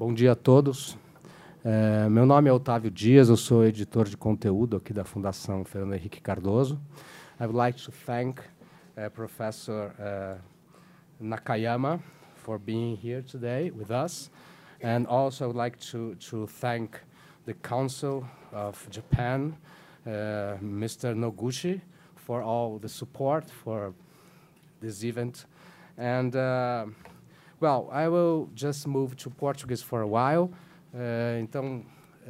Bom dia a todos. É, meu nome é Otávio Dias, eu sou editor de conteúdo aqui da Fundação Fernando Henrique Cardoso. I would like to thank uh, Professor uh, Nakayama for being here today with us. And also I would like to, to thank the Council of Japan, uh, Mr. Noguchi, for all the support for this event. And well, I will just move to Portuguese for a while. Uh, então,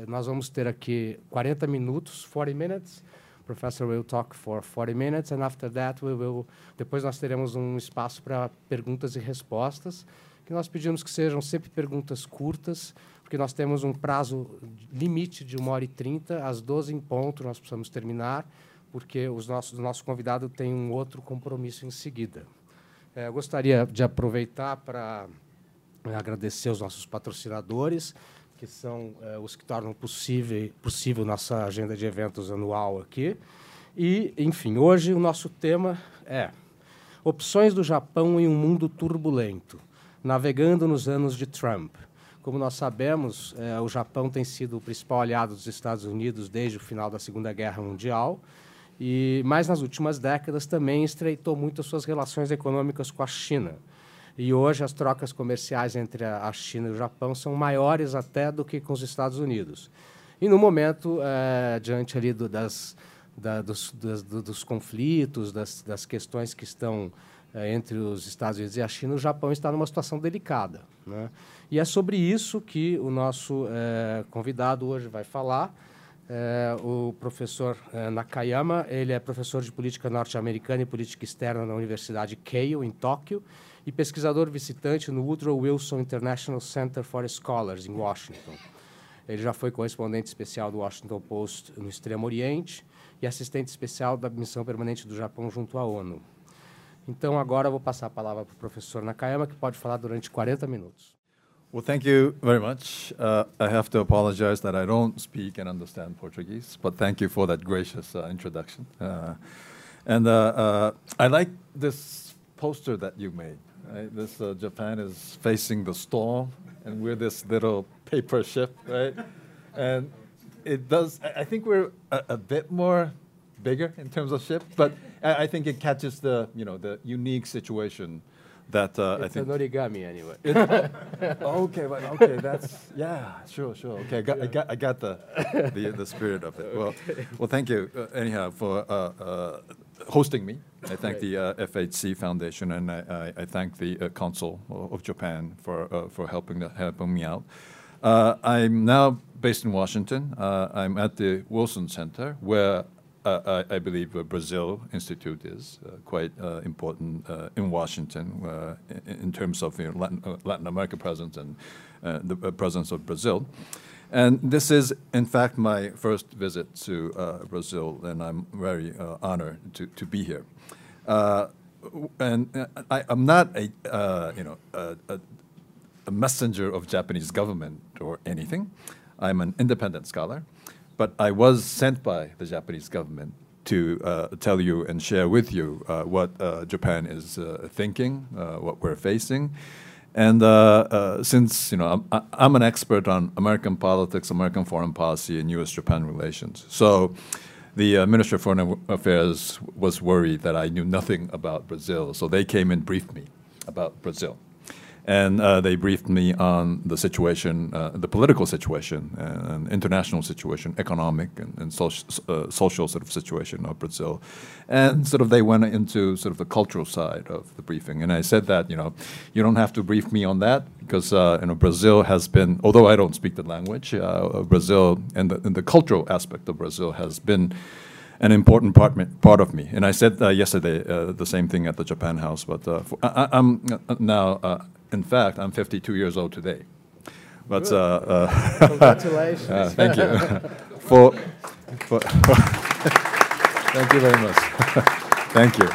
nós vamos ter aqui 40 minutos, 40 minutes. Professor will talk for 40 minutes, and after that we will. Depois nós teremos um espaço para perguntas e respostas, que nós pedimos que sejam sempre perguntas curtas, porque nós temos um prazo limite de 1 hora e 30, às 12 em ponto nós precisamos terminar, porque os nossos, o nosso convidado tem um outro compromisso em seguida. É, eu gostaria de aproveitar para é, agradecer aos nossos patrocinadores, que são é, os que tornam possível, possível nossa agenda de eventos anual aqui. E, enfim, hoje o nosso tema é Opções do Japão em um mundo turbulento, navegando nos anos de Trump. Como nós sabemos, o Japão tem sido o principal aliado dos Estados Unidos desde o final da Segunda Guerra Mundial e mais nas últimas décadas também estreitou muito as suas relações econômicas com a China. E hoje as trocas comerciais entre a China e o Japão são maiores até do que com os Estados Unidos. E no momento, é, diante ali do, das, da, dos, das, dos, conflitos, das, das, questões que estão é, entre os Estados Unidos e a China, o Japão está numa situação delicada. Né? E é sobre isso que o nosso é, convidado hoje vai falar. É, o professor é, Nakayama, ele é professor de política norte-americana e política externa na Universidade Keio, em Tóquio, e pesquisador visitante no Woodrow Wilson International Center for Scholars, em Washington. Ele já foi correspondente especial do Washington Post no Extremo Oriente e assistente especial da missão permanente do Japão junto à ONU. Então, agora eu vou passar a palavra para o professor Nakayama, que pode falar durante 40 minutos. Well, thank you very much. Uh, I have to apologize that I don't speak and understand Portuguese, but thank you for that gracious uh, introduction. Uh, and uh, uh, I like this poster that you made. Right? This uh, Japan is facing the storm, and we're this little paper ship, right? and it does. I think we're a, a, bit more bigger in terms of ship, but I, I think it catches the you know the unique situation that uh, I think an origami anyway. okay, but okay, that's yeah, sure, sure. Okay, I got, yeah. I got, I got the, the, the spirit of it. Okay. Well, well, thank you uh, anyhow for uh, uh hosting me. I thank the uh, FHC Foundation and I, I, I thank the uh, Council of Japan for for helping helping me out. I'm now based in Washington. I'm at the Wilson Center where I, I, believe uh, Brazil Institute is uh, quite uh, important uh, in Washington uh, in, in, terms of you know, Latin, Latin, America presence and the presence of Brazil. And this is, in fact, my first visit to Brazil, and I'm very honored to, to be here. and I, am not a, you know, a, a messenger of Japanese government or anything. I'm an independent scholar. But I was sent by the Japanese government to uh, tell you and share with you uh, what uh, Japan is uh, thinking, uh, what we're facing. And uh, since you know I'm, I'm, an expert on American politics, American foreign policy, and U.S.-Japan relations, so the Minister of Foreign Affairs was worried that I knew nothing about Brazil. So they came and briefed me about Brazil and uh, they briefed me on the situation, uh, the political situation, and international situation, economic and, and social, uh, social sort of situation of Brazil, and sort of they went into sort of the cultural side of the briefing. And I said that you know, you don't have to brief me on that because uh, you know Brazil has been, although I don't speak the language, uh, Brazil and the, and the cultural aspect of Brazil has been an important part, part of me. And I said uh, yesterday uh, the same thing at the Japan House, but uh, I, am now in fact, I'm 52 years old today. But uh, uh, congratulations! uh, thank you for, for, for thank you very much. thank you.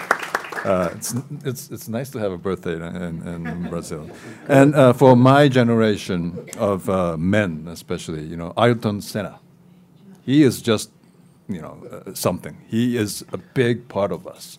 Uh, it's, it's, it's nice to have a birthday in, in, in Brazil. And uh, for my generation of uh, men, especially, you know, Ayrton Senna, he is just, you know, something. He is a big part of us.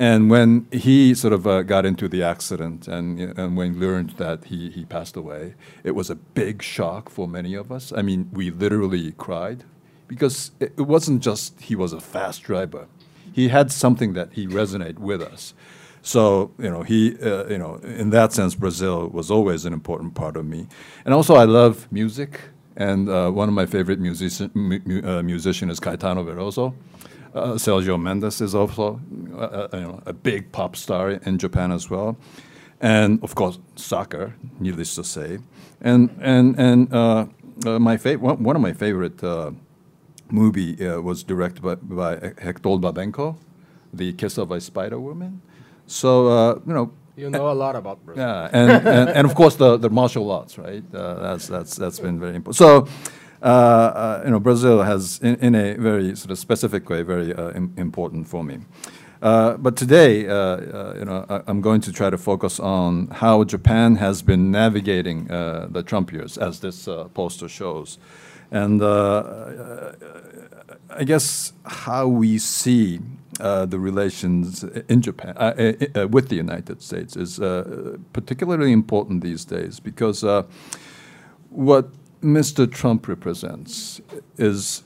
And when he sort of uh, got into the accident and, and when learned that he, he passed away, it was a big shock for many of us. I mean, we literally cried because it, wasn't just he was a fast driver. He had something that he resonated with us. So you know, he uh, you know, in that sense, Brazil was always an important part of me. And also, I love music, and uh, one of my favorite musician mu- uh, musician is Caetano Veloso. Uh, Sergio Mendes is also uh, uh, you know, a big pop star in Japan as well, and of course soccer, needless to say, and and and uh, uh, my fa- one, one of my favorite uh, movie was directed by, by Hector Babenco, The Kiss of a Spider Woman. So you know you know a lot about Brazil. Yeah, and, and, and, of course the, the martial arts, right? Uh, that's that's that's been very important. So uh, uh, you know, Brazil has, in, in, a very sort of specific way, very uh, Im important for me. Uh, but today, uh, you know, I, am going to try to focus on how Japan has been navigating the Trump years, as this poster shows, and I guess how we see uh, the relations in Japan uh, uh, with the United States is particularly important these days because what Mr. Trump represents is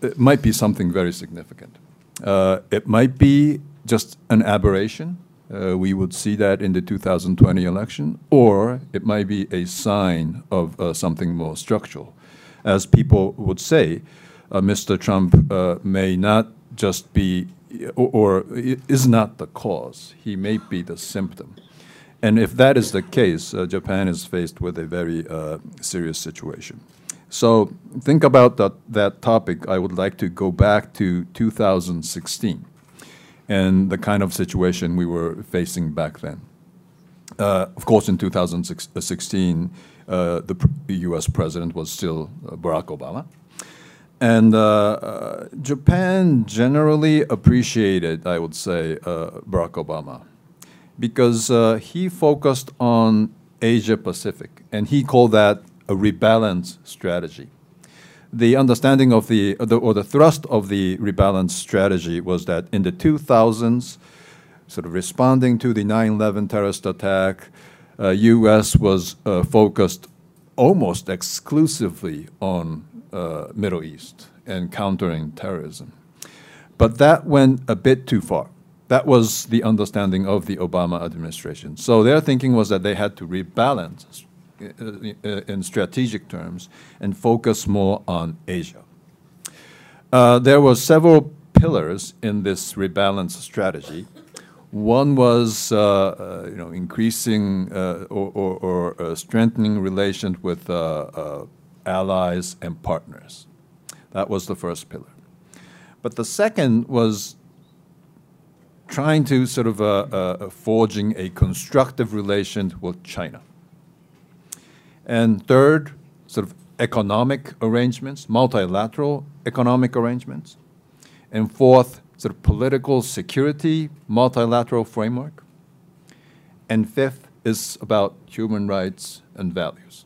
it might be something very significant. Uh, it might be just an aberration. Uh, we would see that in the 2020 election, or it might be a sign of uh, something more structural. As people would say, uh, Mr. Trump uh, may not just be, or, or is not the cause, he may be the symptom. And if that is the case, uh, Japan is faced with a very uh, serious situation. So think about that, that topic. I would like to go back to 2016 and the kind of situation we were facing back then. Uh, of course, in 2016, uh, the, U.S. president was still uh, Barack Obama. And uh, uh, Japan generally appreciated, I would say, Barack Obama because uh, he focused on Asia Pacific, and he called that a rebalance strategy. The understanding of the, the or the thrust of the rebalance strategy was that in the 2000s, sort of responding to the 9/11 terrorist attack, uh, U.S. was uh, focused almost exclusively on uh, Middle East and countering terrorism. But that went a bit too far. That was the understanding of the Obama administration. So their thinking was that they had to rebalance uh, uh, in strategic terms and focus more on Asia. Uh, there were several pillars in this rebalance strategy. One was, uh, uh, you know, increasing uh, or, or, or strengthening relations with allies and partners. That was the first pillar. But the second was trying to sort of uh, uh, forging a constructive relation with China. And third, sort of economic arrangements, multilateral economic arrangements. And fourth, sort of political security, multilateral framework. And fifth is about human rights and values.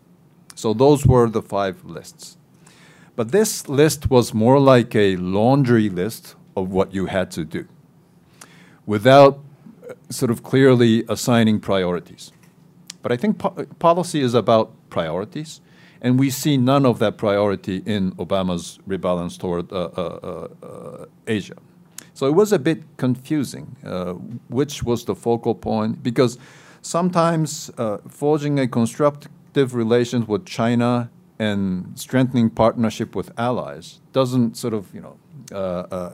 So those were the five lists. But this list was more like a laundry list of what you had to do without uh, sort of clearly assigning priorities. But I think po- policy is about priorities, and we see none of that priority in Obama's rebalance toward uh, uh, uh, Asia. So it was a bit confusing uh, which was the focal point, because sometimes uh, forging a constructive relation with China and strengthening partnership with allies doesn't sort of, you know,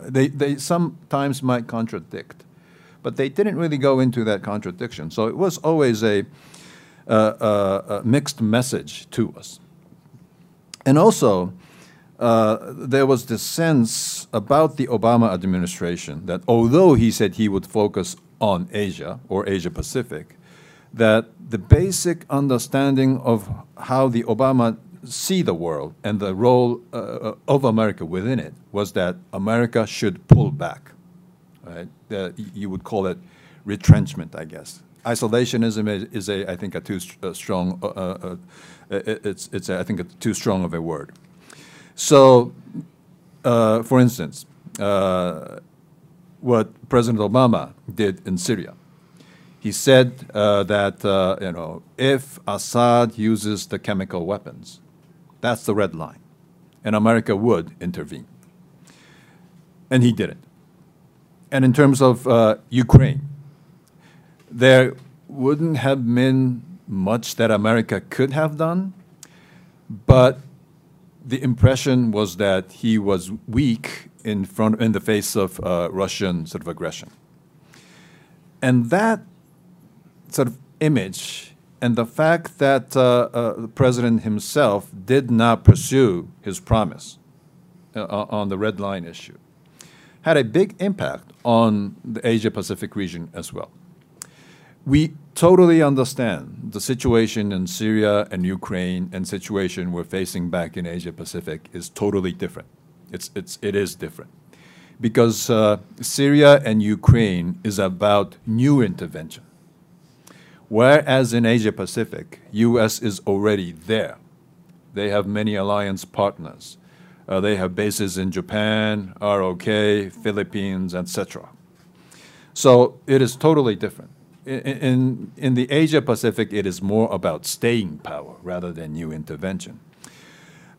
they, they sometimes might contradict but they didn't really go into that contradiction. So it was always a, uh, uh, mixed message to us. And also, uh, there was this sense about the Obama administration that although he said he would focus on Asia or Asia Pacific, that the basic understanding of how the Obama see the world and the role uh, of America within it was that America should pull back right? You would call it retrenchment, I guess. Isolationism is, is a, I think, a too uh, strong. Uh, uh, uh it's, it's, a, I think, a too strong of a word. So, uh, for instance, what President Obama did in Syria. He said uh, that uh, you know if Assad uses the chemical weapons, that's the red line, and America would intervene. And he did it. And in terms of uh, Ukraine, there wouldn't have been much that America could have done, but the impression was that he was weak in front in the face of uh, Russian sort of aggression. And that sort of image and the fact that uh, uh, the president himself did not pursue his promise uh, on the red line issue had a big impact on the Asia Pacific region as well. We totally understand the situation in Syria and Ukraine and situation we're facing back in Asia Pacific is totally different. It's, it's, it is different. Because uh, Syria and Ukraine is about new intervention. Whereas in Asia Pacific, US is already there. They have many alliance partners. Uh, they have bases in Japan, ROK, Philippines, etc. So it is totally different. In, in, in the Asia Pacific, it is more about staying power rather than new intervention.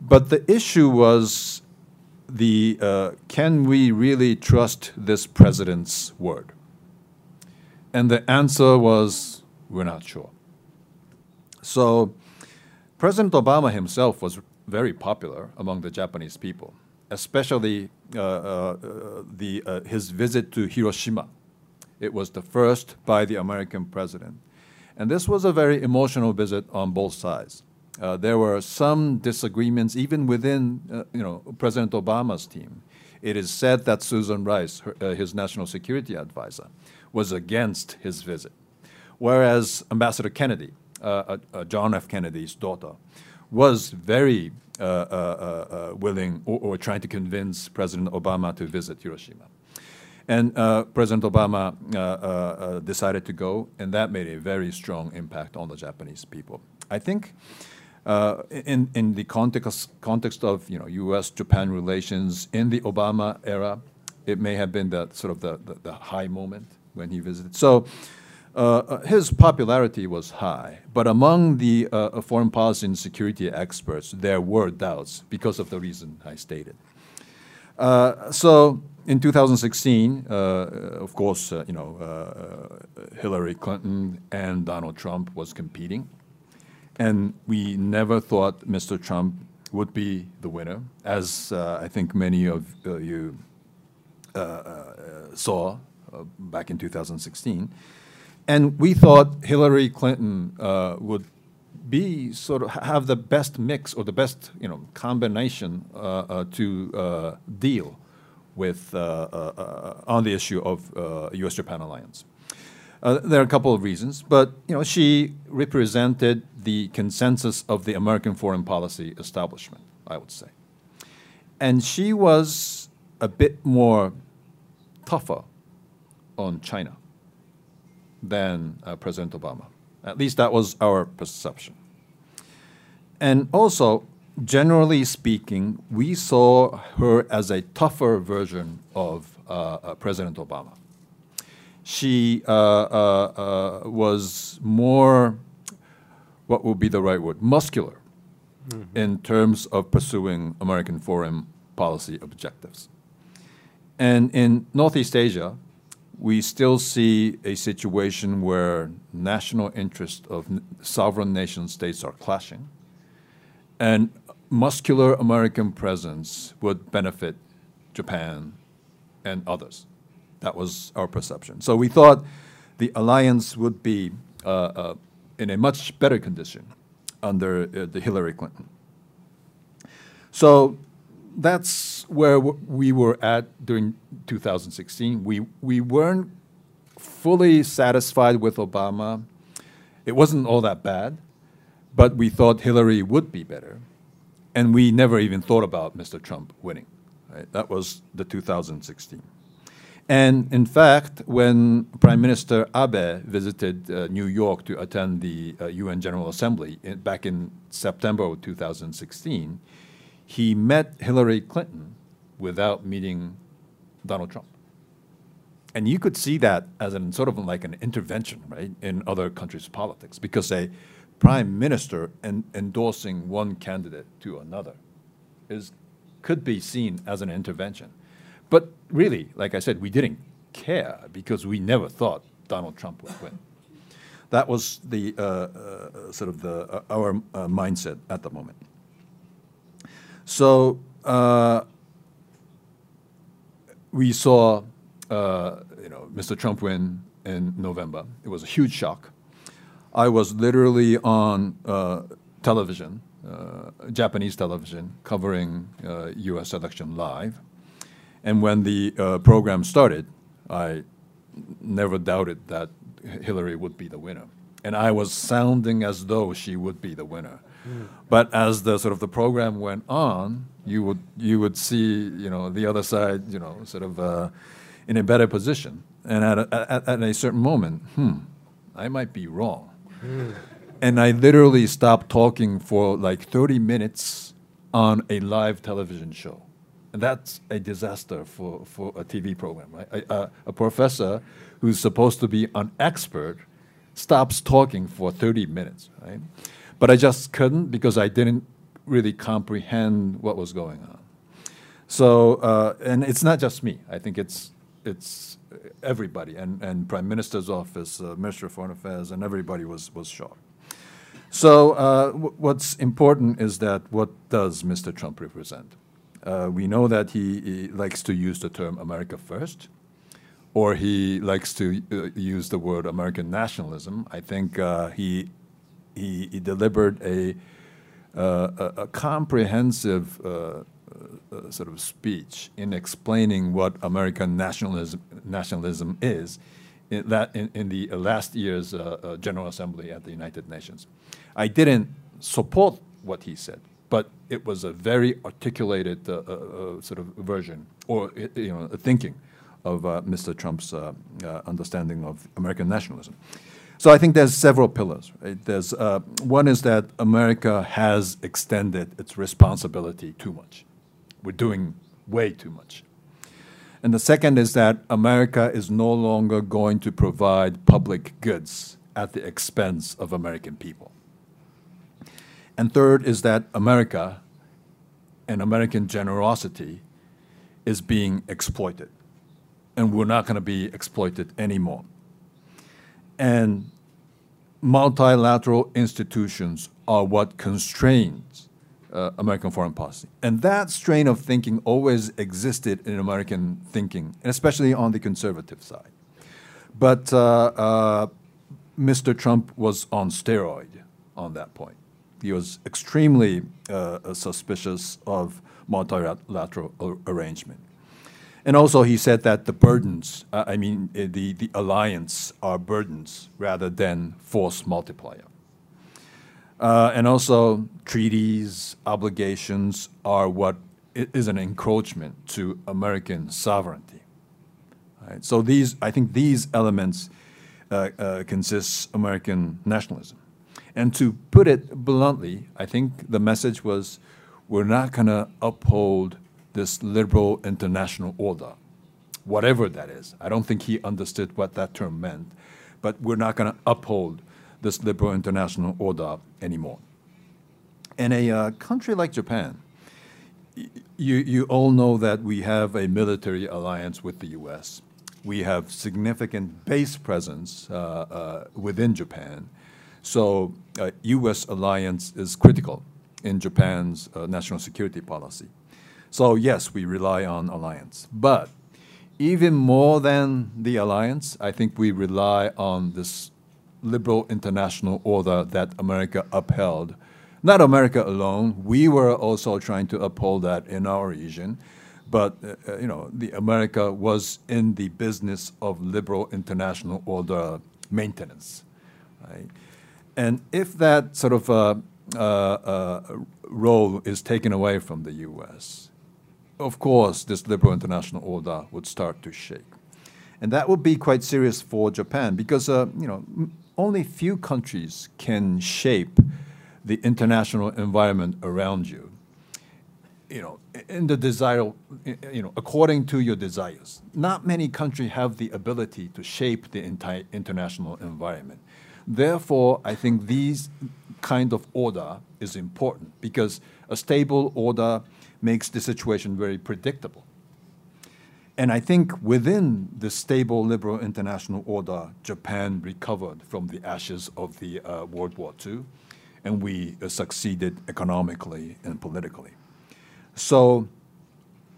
But the issue was the uh, can we really trust this president's word? And the answer was we're not sure. So President Obama himself was very popular among the Japanese people, especially uh, uh, the, uh, his visit to Hiroshima. It was the first by the American president. And this was a very emotional visit on both sides. Uh, there were some disagreements even within uh, you know, President Obama's team. It is said that Susan Rice, her, uh, his national security advisor, was against his visit. Whereas Ambassador Kennedy, John F. Kennedy's daughter, was very uh, uh, willing or, or, trying to convince President Obama to visit Hiroshima. And President Obama decided to go, and that made a very strong impact on the Japanese people. I think uh, in, in the context, context of you know, U.S.-Japan relations in the Obama era, it may have been the sort of the, the, the high moment when he visited. So uh, uh, his popularity was high, but among the uh, uh, foreign policy and security experts, there were doubts because of the reason I stated. Uh, so in 2016, uh, of course, you know, Hillary Clinton and Donald Trump was competing, and we never thought Mr. Trump would be the winner, as I think many of you saw back in 2016. And we thought Hillary Clinton uh, would be sort of have the best mix or the best you know combination uh, uh, to uh, deal with uh, uh, on the issue of U.S.-Japan alliance. there are a couple of reasons, but you know she represented the consensus of the American foreign policy establishment, I would say, and she was a bit more tougher on China than uh, President Obama. At least that was our perception. And also, generally speaking, we saw her as a tougher version of uh, uh, President Obama. She uh, uh, uh, was more, what would be the right word, muscular mm -hmm. in terms of pursuing American foreign policy objectives. And in Northeast Asia, we still see a situation where national interests of sovereign nation states are clashing, and muscular American presence would benefit Japan and others. That was our perception. So we thought the alliance would be uh, uh, in a much better condition under uh, the Hillary Clinton. So that's where we were at during 2016. We, we weren't fully satisfied with Obama. It wasn't all that bad, but we thought Hillary would be better. And we never even thought about Mr. Trump winning. Right? That was the 2016. And in fact, when Prime Minister Abe visited uh, New York to attend the uh, UN General Assembly in, back in September of 2016, he met Hillary Clinton without meeting Donald Trump. And you could see that as an sort of like an intervention, right, in other countries' politics, because a prime minister en endorsing one candidate to another is could be seen as an intervention. But really, like I said, we didn't care because we never thought Donald Trump would win. That was the uh, uh, sort of the uh, our uh, mindset at the moment. So uh, we saw, uh, you know, Mr. Trump win in November. It was a huge shock. I was literally on television, Japanese television, covering U.S. election live. And when the program started, I never doubted that Hillary would be the winner. And I was sounding as though she would be the winner. Mm. But as the sort of the program went on, you would you would see you know the other side you know sort of uh, in a better position. And at a, at, at, a certain moment, hmm, I might be wrong. Mm. And I literally stopped talking for like 30 minutes on a live television show. And that's a disaster for, for a TV program, right? A, a, a, professor who's supposed to be an expert stops talking for 30 minutes, right? But I just couldn't because I didn't really comprehend what was going on. So, uh, and it's not just me. I think it's, it's everybody, and, and Prime Minister's office, uh, Minister of Foreign Affairs, and everybody was, was shocked. So, uh, what's important is that what does Mr. Trump represent? Uh, we know that he, he, likes to use the term America first, or he likes to uh, use the word American nationalism. I think uh, he, he, he, delivered a, uh, a, a, comprehensive uh, uh, sort of speech in explaining what American nationalism, nationalism is in, that in, in the last year's General Assembly at the United Nations. I didn't support what he said but it was a very articulated uh, uh, uh sort of version or you know thinking of uh, Mr. Trump's uh, understanding of American nationalism. So I think there's several pillars. Right? There's uh, one is that America has extended its responsibility too much. We're doing way too much. And the second is that America is no longer going to provide public goods at the expense of American people. And third is that America and American generosity is being exploited. And we're not going to be exploited anymore. And multilateral institutions are what constrains uh, American foreign policy. And that strain of thinking always existed in American thinking, especially on the conservative side. But uh, uh, Mr. Trump was on steroid on that point. He was extremely uh, suspicious of multilateral arrangement. And also, he said that the burdens, uh, I mean, uh, the, the alliance are burdens rather than force multiplier. Uh, and also, treaties, obligations are what is an encroachment to American sovereignty. Right? So these, I think, these elements uh, uh, consist American nationalism. And to put it bluntly, I think the message was we're not going to uphold this liberal international order, whatever that is. I don't think he understood what that term meant, but we're not going to uphold this liberal international order anymore. In a uh, country like Japan, you, you all know that we have a military alliance with the US. We have significant base presence uh, uh, within Japan. So uh, U.S. alliance is critical in Japan's uh, national security policy. So yes, we rely on alliance. But even more than the alliance, I think we rely on this liberal international order that America upheld. Not America alone. We were also trying to uphold that in our region. But uh, uh you know, the America was in the business of liberal international order maintenance. Right? And if that sort of uh, uh, uh, role is taken away from the U.S., of course, this liberal international order would start to shake. And that would be quite serious for Japan because, uh, you know, only few countries can shape the international environment around you. you know, in the desire, you know, according to your desires. Not many countries have the ability to shape the entire international environment. Therefore, I think these kind of order is important because a stable order makes the situation very predictable. And I think within the stable liberal international order, Japan recovered from the ashes of the uh, World War II, and we uh, succeeded economically and politically. So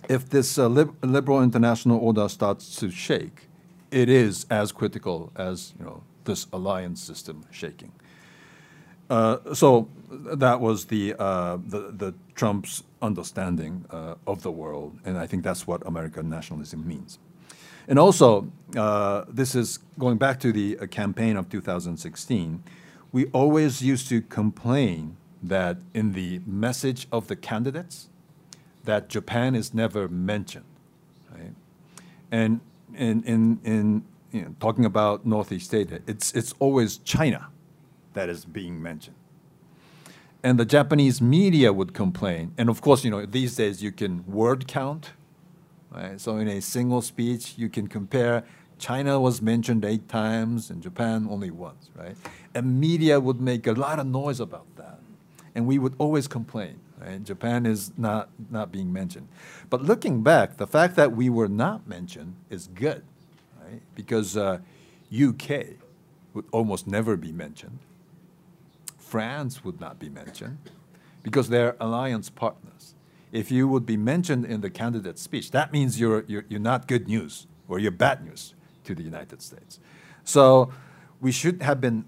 if this uh, lib liberal international order starts to shake, it is as critical as you know this alliance system shaking. Uh, so that was the, uh, the, the Trump's understanding uh, of the world, and I think that's what American nationalism means. And also, uh, this is going back to the uh, campaign of 2016. We always used to complain that in the message of the candidates, that Japan is never mentioned, right? And in, in, in you know, talking about Northeast Asia, it's, it's always China that is being mentioned. And the Japanese media would complain. And of course, you know, these days you can word count. Right? So in a single speech, you can compare China was mentioned eight times and Japan only once, right? And media would make a lot of noise about that. And we would always complain. Right? Japan is not, not being mentioned. But looking back, the fact that we were not mentioned is good, right? Because uh, UK would almost never be mentioned. France would not be mentioned because they're alliance partners. If you would be mentioned in the candidate speech, that means you're, you're, you're not good news or you're bad news to the United States. So we should have been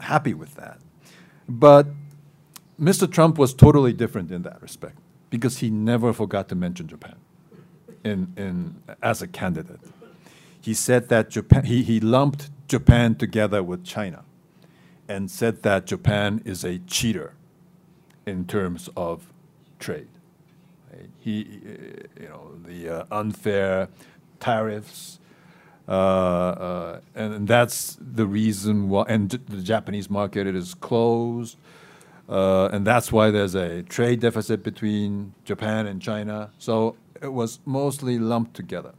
happy with that. But Mr. Trump was totally different in that respect because he never forgot to mention Japan in, in, as a candidate. He said that Japan, he, he lumped Japan together with China and said that Japan is a cheater in terms of trade. He, you know, the uh, unfair tariffs, uh, uh, and that's the reason why. And the Japanese market it is closed. Uh, and that's why there's a trade deficit between Japan and China. So it was mostly lumped together.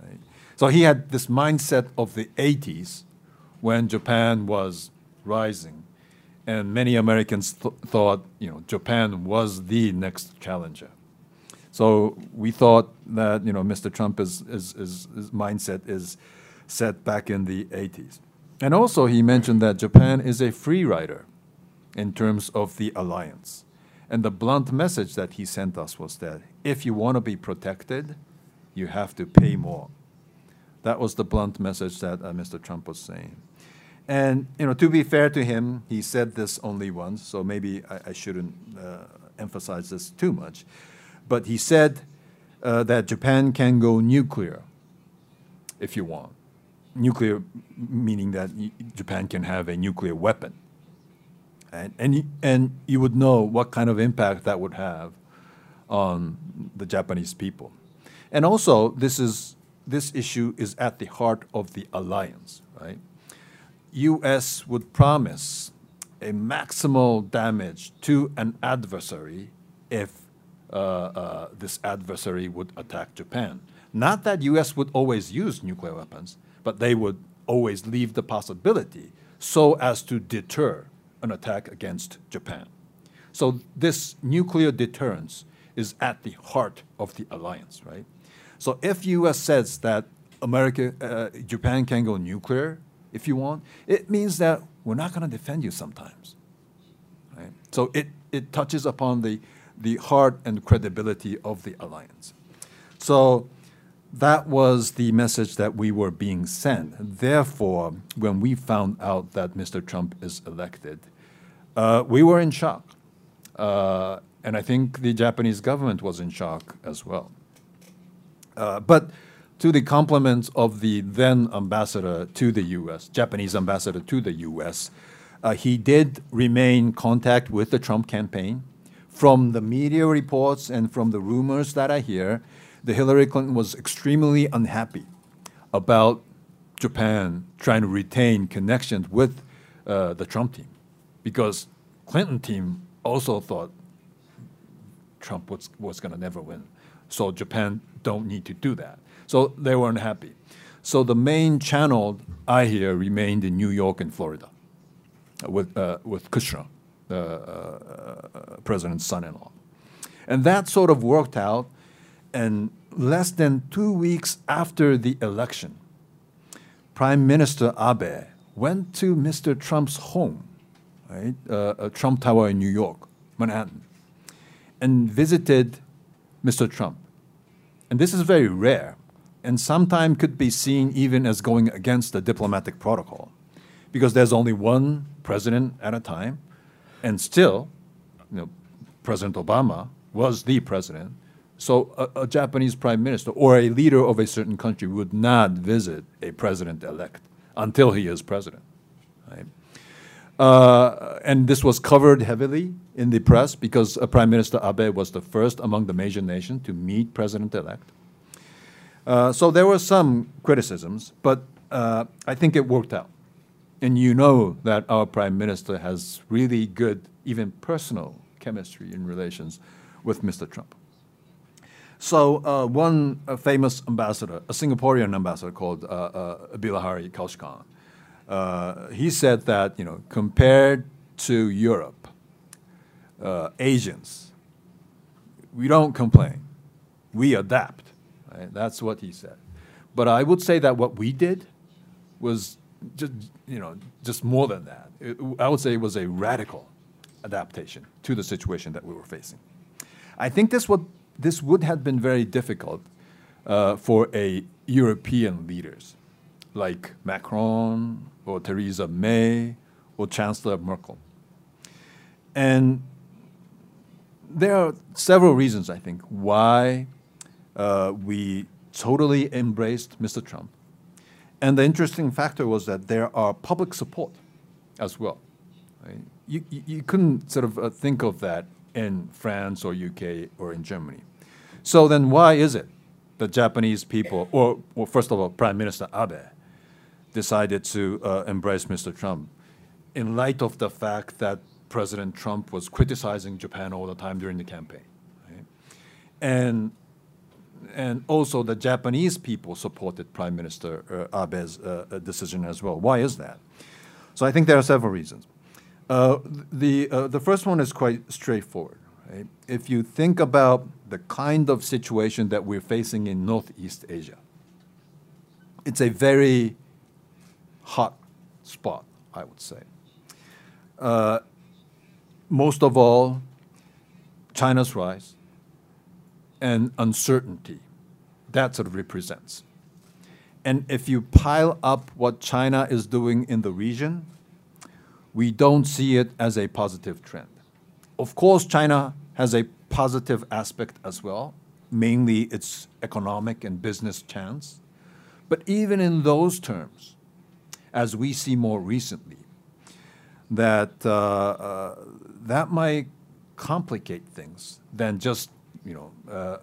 Right? So he had this mindset of the 80s when Japan was rising. And many Americans th thought, you know, Japan was the next challenger. So we thought that, you know, Mr. Trump's is, is, is, mindset is set back in the 80s. And also he mentioned that Japan is a free rider in terms of the alliance. And the blunt message that he sent us was that if you want to be protected, you have to pay more. That was the blunt message that uh, Mr. Trump was saying. And you know, to be fair to him, he said this only once, so maybe I, I shouldn't uh, emphasize this too much. But he said uh, that Japan can go nuclear if you want. Nuclear meaning that Japan can have a nuclear weapon and and and you would know what kind of impact that would have on the Japanese people. And also, this is this issue is at the heart of the alliance, right? U.S. would promise a maximal damage to an adversary if uh, uh, this adversary would attack Japan. Not that U.S. would always use nuclear weapons, but they would always leave the possibility so as to deter an attack against Japan. So this nuclear deterrence is at the heart of the alliance, right? So if U.S. says that America, uh, Japan can go nuclear if you want, it means that we're not going to defend you sometimes, right? So it, it touches upon the, the heart and credibility of the alliance. So that was the message that we were being sent. Therefore, when we found out that Mr. Trump is elected, uh, we were in shock. Uh, and I think the Japanese government was in shock as well. Uh, but to the compliments of the then ambassador to the U.S., Japanese ambassador to the U.S., uh, he did remain contact with the Trump campaign. From the media reports and from the rumors that I hear, the Hillary Clinton was extremely unhappy about Japan trying to retain connections with uh, the Trump team because Clinton team also thought Trump was, was going to never win. So Japan don't need to do that. So they weren't happy. So the main channel I hear remained in New York and Florida with, uh, with Kushner, the uh, president's son-in-law. And that sort of worked out. And less than two weeks after the election, Prime Minister Abe went to Mr. Trump's home, right, uh, Trump Tower in New York, Manhattan, and visited Mr. Trump. And this is very rare, and sometimes could be seen even as going against the diplomatic protocol, because there's only one president at a time, and still, you know, President Obama was the president. So a, a, Japanese prime minister or a leader of a certain country would not visit a president-elect until he is president. Right? Uh, and this was covered heavily in the press because Prime Minister Abe was the first among the major nations to meet president-elect. Uh, so there were some criticisms, but uh, I think it worked out. And you know that our prime minister has really good, even personal chemistry in relations with Mr. Trump. So uh, one famous ambassador, a Singaporean ambassador called uh, uh, Bilahari Kausikan, uh, he said that you know compared to Europe, uh, Asians, we don't complain, we adapt. Right? That's what he said. But I would say that what we did was just you know just more than that. It, I would say it was a radical adaptation to the situation that we were facing. I think this would, this would have been very difficult uh, for a European leaders like Macron or Theresa May or Chancellor Merkel. And there are several reasons, I think, why uh, we totally embraced Mr. Trump. And the interesting factor was that there are public support as well. Right? You, you, you, couldn't sort of uh, think of that in France or UK or in Germany. So then why is it the Japanese people, or, first of all, Prime Minister Abe, decided to uh, embrace Mr. Trump in light of the fact that President Trump was criticizing Japan all the time during the campaign. Right? And, and also the Japanese people supported Prime Minister uh, Abe's uh, decision as well. Why is that? So I think there are several reasons. Uh, the, uh, the first one is quite straightforward. Right? If you think about the kind of situation that we're facing in Northeast Asia, it's a very hot spot, I would say. Uh, most of all, China's rise and uncertainty. That sort of represents. And if you pile up what China is doing in the region, we don't see it as a positive trend. Of course, China has a positive aspect as well, mainly its economic and business chance. But even in those terms, as we see more recently, that uh, uh, that might complicate things than just you know uh,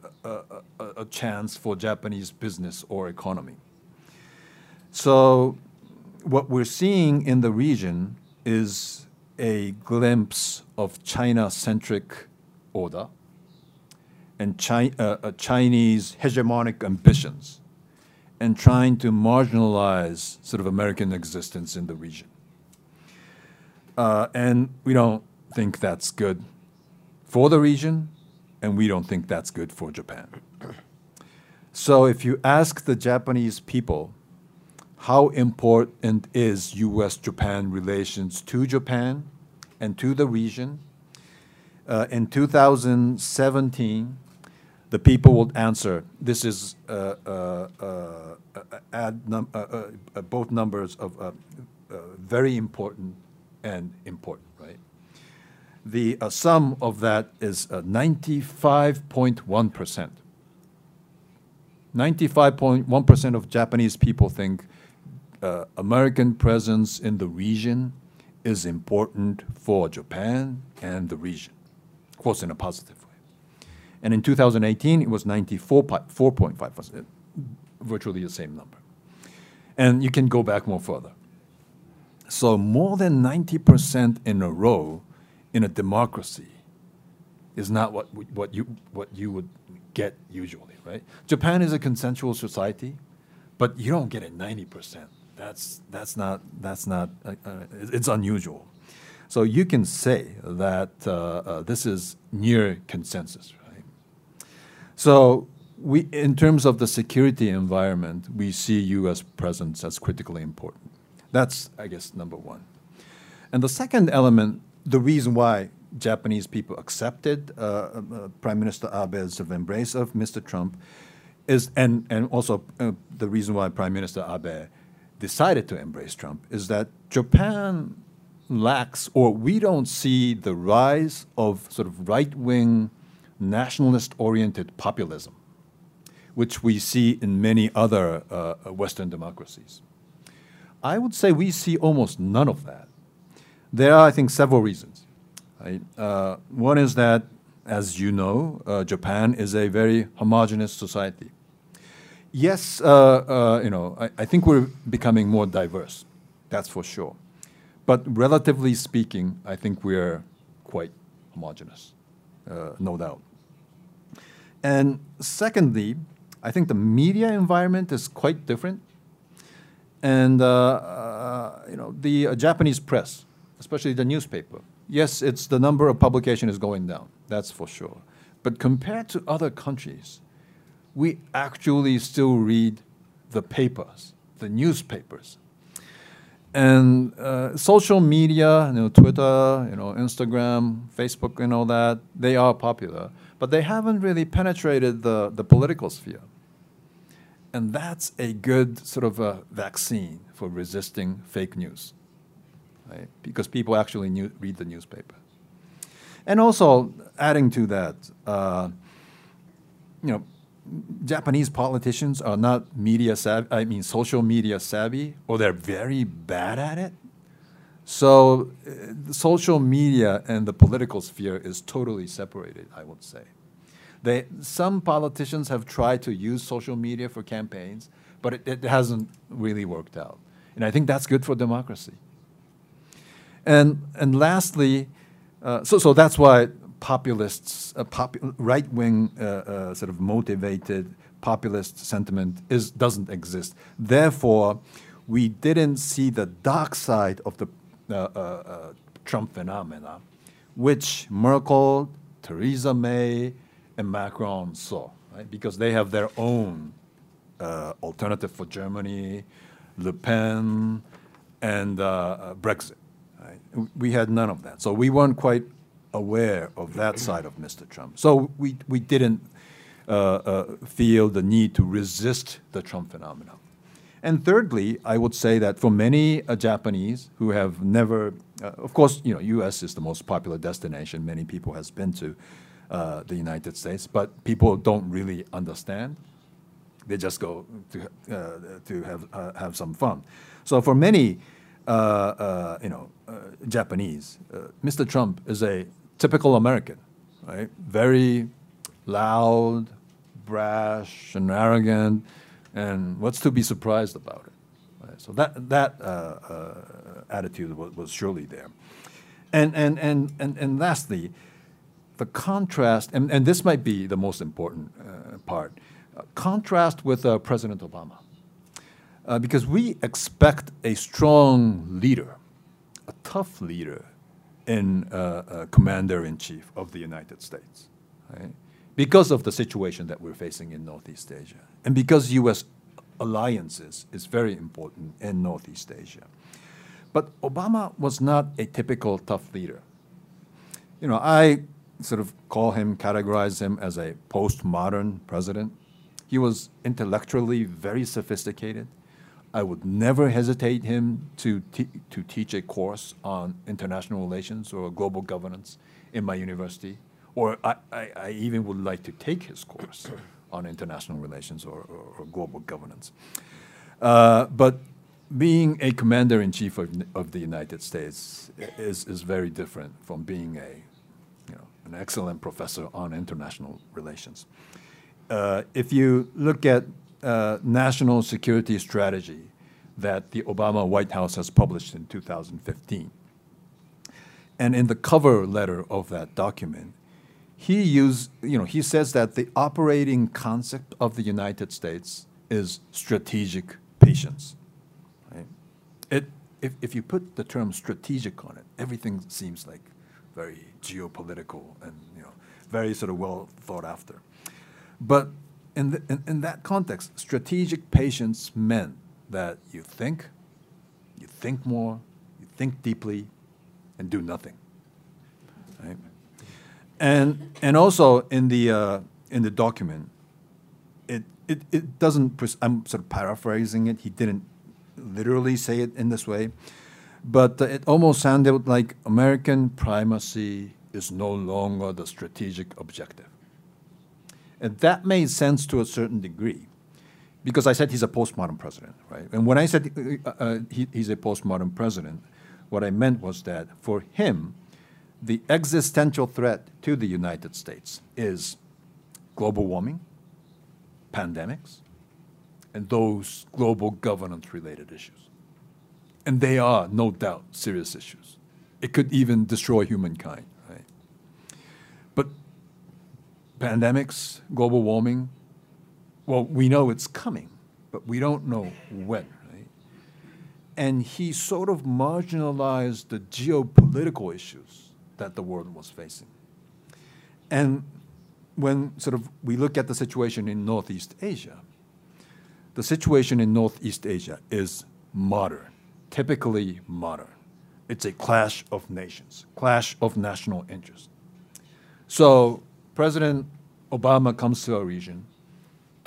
a, a chance for Japanese business or economy. So, what we're seeing in the region is a glimpse of China-centric order and Chi uh, uh, Chinese hegemonic ambitions and trying to marginalize sort of American existence in the region. Uh, and we don't think that's good for the region, and we don't think that's good for Japan. So if you ask the Japanese people how important is U.S.-Japan relations to Japan and to the region. Uh, in 2017, the people would answer, this is uh, uh, uh add num uh, uh, both numbers of very important and important, The sum of that is 95.1 percent. 95.1% of Japanese people think uh, American presence in the region is important for Japan and the region, of course, in a positive way. And in 2018, it was 94.5%, virtually the same number. And you can go back more further. So more than 90% in a row in a democracy is not what, what, you, what you would get usually, right? Japan is a consensual society, but you don't get it 90%. That's, that's not, that's not uh, uh, it's unusual. So you can say that uh, uh, this is near consensus, right? So we, in terms of the security environment, we see U.S. presence as critically important. That's, I guess, number one. And the second element, the reason why Japanese people accepted uh, uh, Prime Minister Abe's embrace of Mr. Trump is, and, and also uh, the reason why Prime Minister Abe decided to embrace Trump is that Japan lacks, or we don't see the rise of sort of right wing, nationalist oriented populism, which we see in many other uh, Western democracies. I would say we see almost none of that. There are, I think, several reasons. Right? Uh, one is that, as you know, uh, Japan is a very homogenous society. Yes, uh, uh, you know, I, I, think we're becoming more diverse. That's for sure. But relatively speaking, I think we're quite homogenous, uh, no doubt. And secondly, I think the media environment is quite different. And, uh, you know, the Japanese press, especially the newspaper, yes, it's the number of publication is going down. That's for sure. But compared to other countries, we actually still read the papers, the newspapers. And uh, social media, you know, Twitter, you know, Instagram, Facebook, and all that, they are popular, but they haven't really penetrated the, the political sphere. And that's a good sort of a vaccine for resisting fake news right? Because people actually read the newspaper. And also, adding to that, uh, you know, Japanese politicians are not media savvy, I mean, social media savvy, or they're very bad at it. So, uh, social media and the political sphere is totally separated, I would say. They, some politicians have tried to use social media for campaigns, but it, it hasn't really worked out. And I think that's good for democracy. And, and lastly, uh, so, so that's why populists, uh, right wing uh, uh, sort of motivated populist sentiment is, doesn't exist. Therefore, we didn't see the dark side of the uh, uh, Trump phenomena, which Merkel, Theresa May, and Macron saw, right? Because they have their own alternative for Germany, Le Pen, and Brexit. We had none of that. So we weren't quite aware of that side of Mr. Trump. So we, we didn't uh, uh, feel the need to resist the Trump phenomenon. And thirdly, I would say that for many uh, Japanese who have never, uh, of course, you know, U.S. is the most popular destination. Many people has been to uh, the United States, but people don't really understand. They just go to uh, to have have some fun. So for many, you know, Japanese. Uh, Mr. Trump is a typical American, right? Very loud, brash, and arrogant. And what's to be surprised about it? Right? So that that uh, uh, attitude was, was, surely there. And and and and and lastly, the contrast, and, and this might be the most important uh, part, contrast with President Obama. because we expect a strong leader a tough leader in uh, uh, commander in chief of the United States, right? Because of the situation that we're facing in Northeast Asia, and because U.S. alliances is very important in Northeast Asia. But Obama was not a typical tough leader. You know, I sort of call him, categorize him as a postmodern president. He was intellectually very sophisticated. I would never hesitate him to, to teach a course on international relations or global governance in my university, or I, I, I even would like to take his course on international relations or, or, or global governance. Uh, but being a commander in chief of, of the United States is, is very different from being a, you know, an excellent professor on international relations. Uh, if you look at uh, national security strategy that the Obama White House has published in 2015. And in the cover letter of that document, he use you know he says that the operating concept of the United States is strategic patience. Right? It if if you put the term strategic on it, everything seems like very geopolitical and you know very sort of well thought after. But in, the, in, in that context, strategic patience meant that you think, you think more, you think deeply, and do nothing. Right? And and also in the uh, in the document, it it, it doesn't. I'm sort of paraphrasing it. He didn't literally say it in this way, but it almost sounded like American primacy is no longer the strategic objective. And that made sense to a certain degree because I said he's a postmodern president, right? And when I said uh, uh, he, he's a postmodern president, what I meant was that for him, the existential threat to the United States is global warming, pandemics, and those global governance related issues. And they are, no doubt, serious issues. It could even destroy humankind right? But pandemics, global warming, well, we know it's coming, but we don't know when, right? And he sort of marginalized the geopolitical issues that the world was facing. And when sort of we look at the situation in Northeast Asia, the situation in Northeast Asia is modern, typically modern. It's a clash of nations, clash of national interests. So President Obama comes to our region,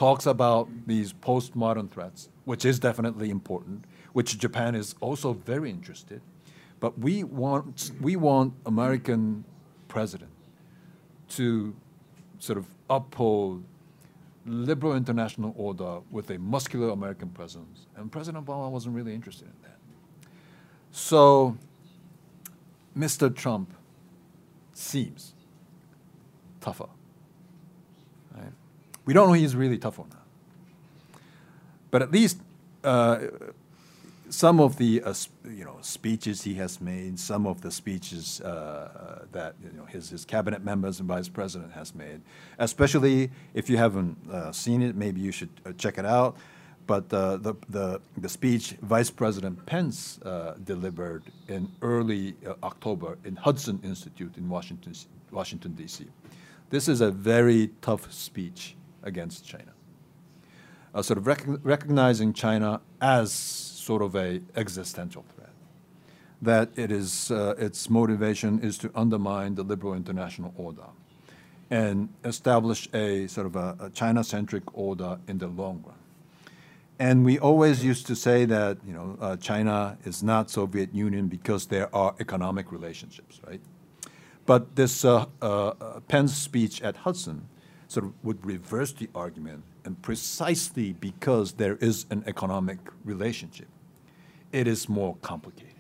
talks about these postmodern threats, which is definitely important, which Japan is also very interested. But we want, we want American president to sort of uphold liberal international order with a muscular American presence. And President Obama wasn't really interested in that. So Mr. Trump seems tougher. We don't know he's really tough or not. But at least uh, some of the uh, you know speeches he has made, some of the speeches uh, that you know his, his cabinet members and vice president has made, especially if you haven't uh, seen it, maybe you should uh, check it out. But uh, the, the the speech Vice President Pence delivered in early October in Hudson Institute in Washington Washington D.C. This is a very tough speech against China. Uh, sort of rec recognizing China as sort of a existential threat, that it is, uh, its motivation is to undermine the liberal international order and establish a sort of a, a China-centric order in the long run. And we always used to say that you know uh, China is not Soviet Union because there are economic relationships, right? But this uh, uh, Pence speech at Hudson sort of would reverse the argument, and precisely because there is an economic relationship, it is more complicated.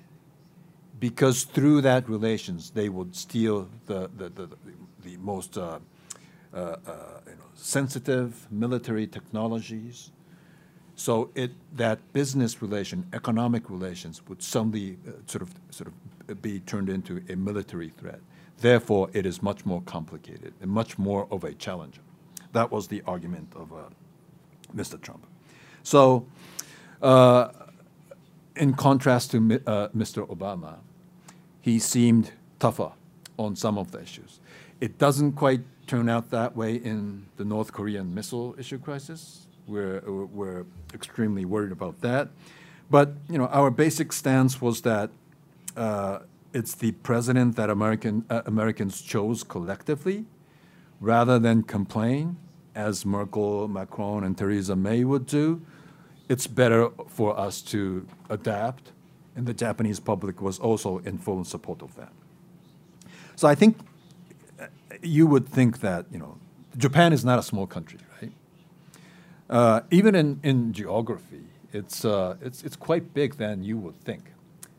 Because through that relations, they would steal the, the, the, the, the most uh, uh, uh, you know, sensitive military technologies. So it, that business relation, economic relations, would suddenly uh, sort of sort of be turned into a military threat. Therefore, it is much more complicated and much more of a challenge. That was the argument of uh, Mr. Trump. So, uh, in contrast to uh, Mr. Obama, he seemed tougher on some of the issues. It doesn't quite turn out that way in the North Korean missile issue crisis. We're, we're extremely worried about that. But you know, our basic stance was that uh, it's the president that American, uh, Americans chose collectively rather than complain, as Merkel, Macron, and Theresa May would do. It's better for us to adapt, and the Japanese public was also in full support of that. So I think uh, you would think that you know Japan is not a small country, right? Uh, even in, in geography, it's, uh, it's, it's quite big than you would think.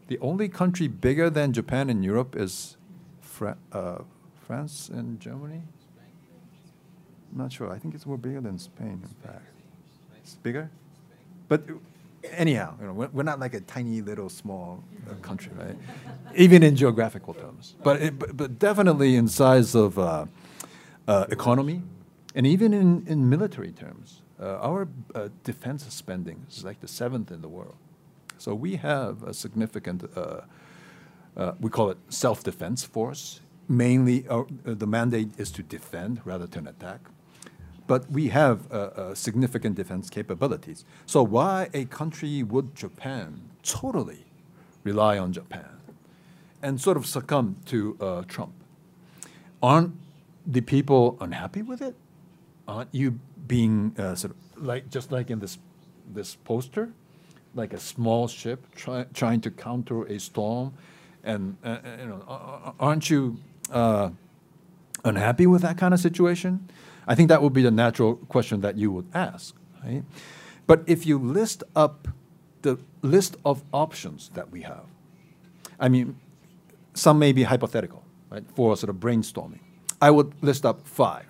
The only country bigger than Japan in Europe is Fra uh, France and Germany. I'm not sure. I think it's more bigger than Spain, in fact. It's bigger? But anyhow, you know, we're, we're not like a tiny little small uh, country, right? Even in geographical terms. But, it, but, but, definitely in size of, uh, uh, economy, and even in, in military terms. Uh, our uh, defense spending is like the seventh in the world. So we have a significant, uh, uh, we call it self-defense force. Mainly, uh, the mandate is to defend rather than attack. But we have uh, uh, significant defense capabilities. So why a country would Japan totally rely on Japan and sort of succumb to uh, Trump? Aren't the people unhappy with it? Aren't you being sort of like just like in this this poster, like a small ship try, trying to counter a storm, and uh, uh you know, aren't you uh, unhappy with that kind of situation? I think that would be the natural question that you would ask, right? But if you list up the list of options that we have, I mean, some may be hypothetical, right, for sort of brainstorming. I would list up five.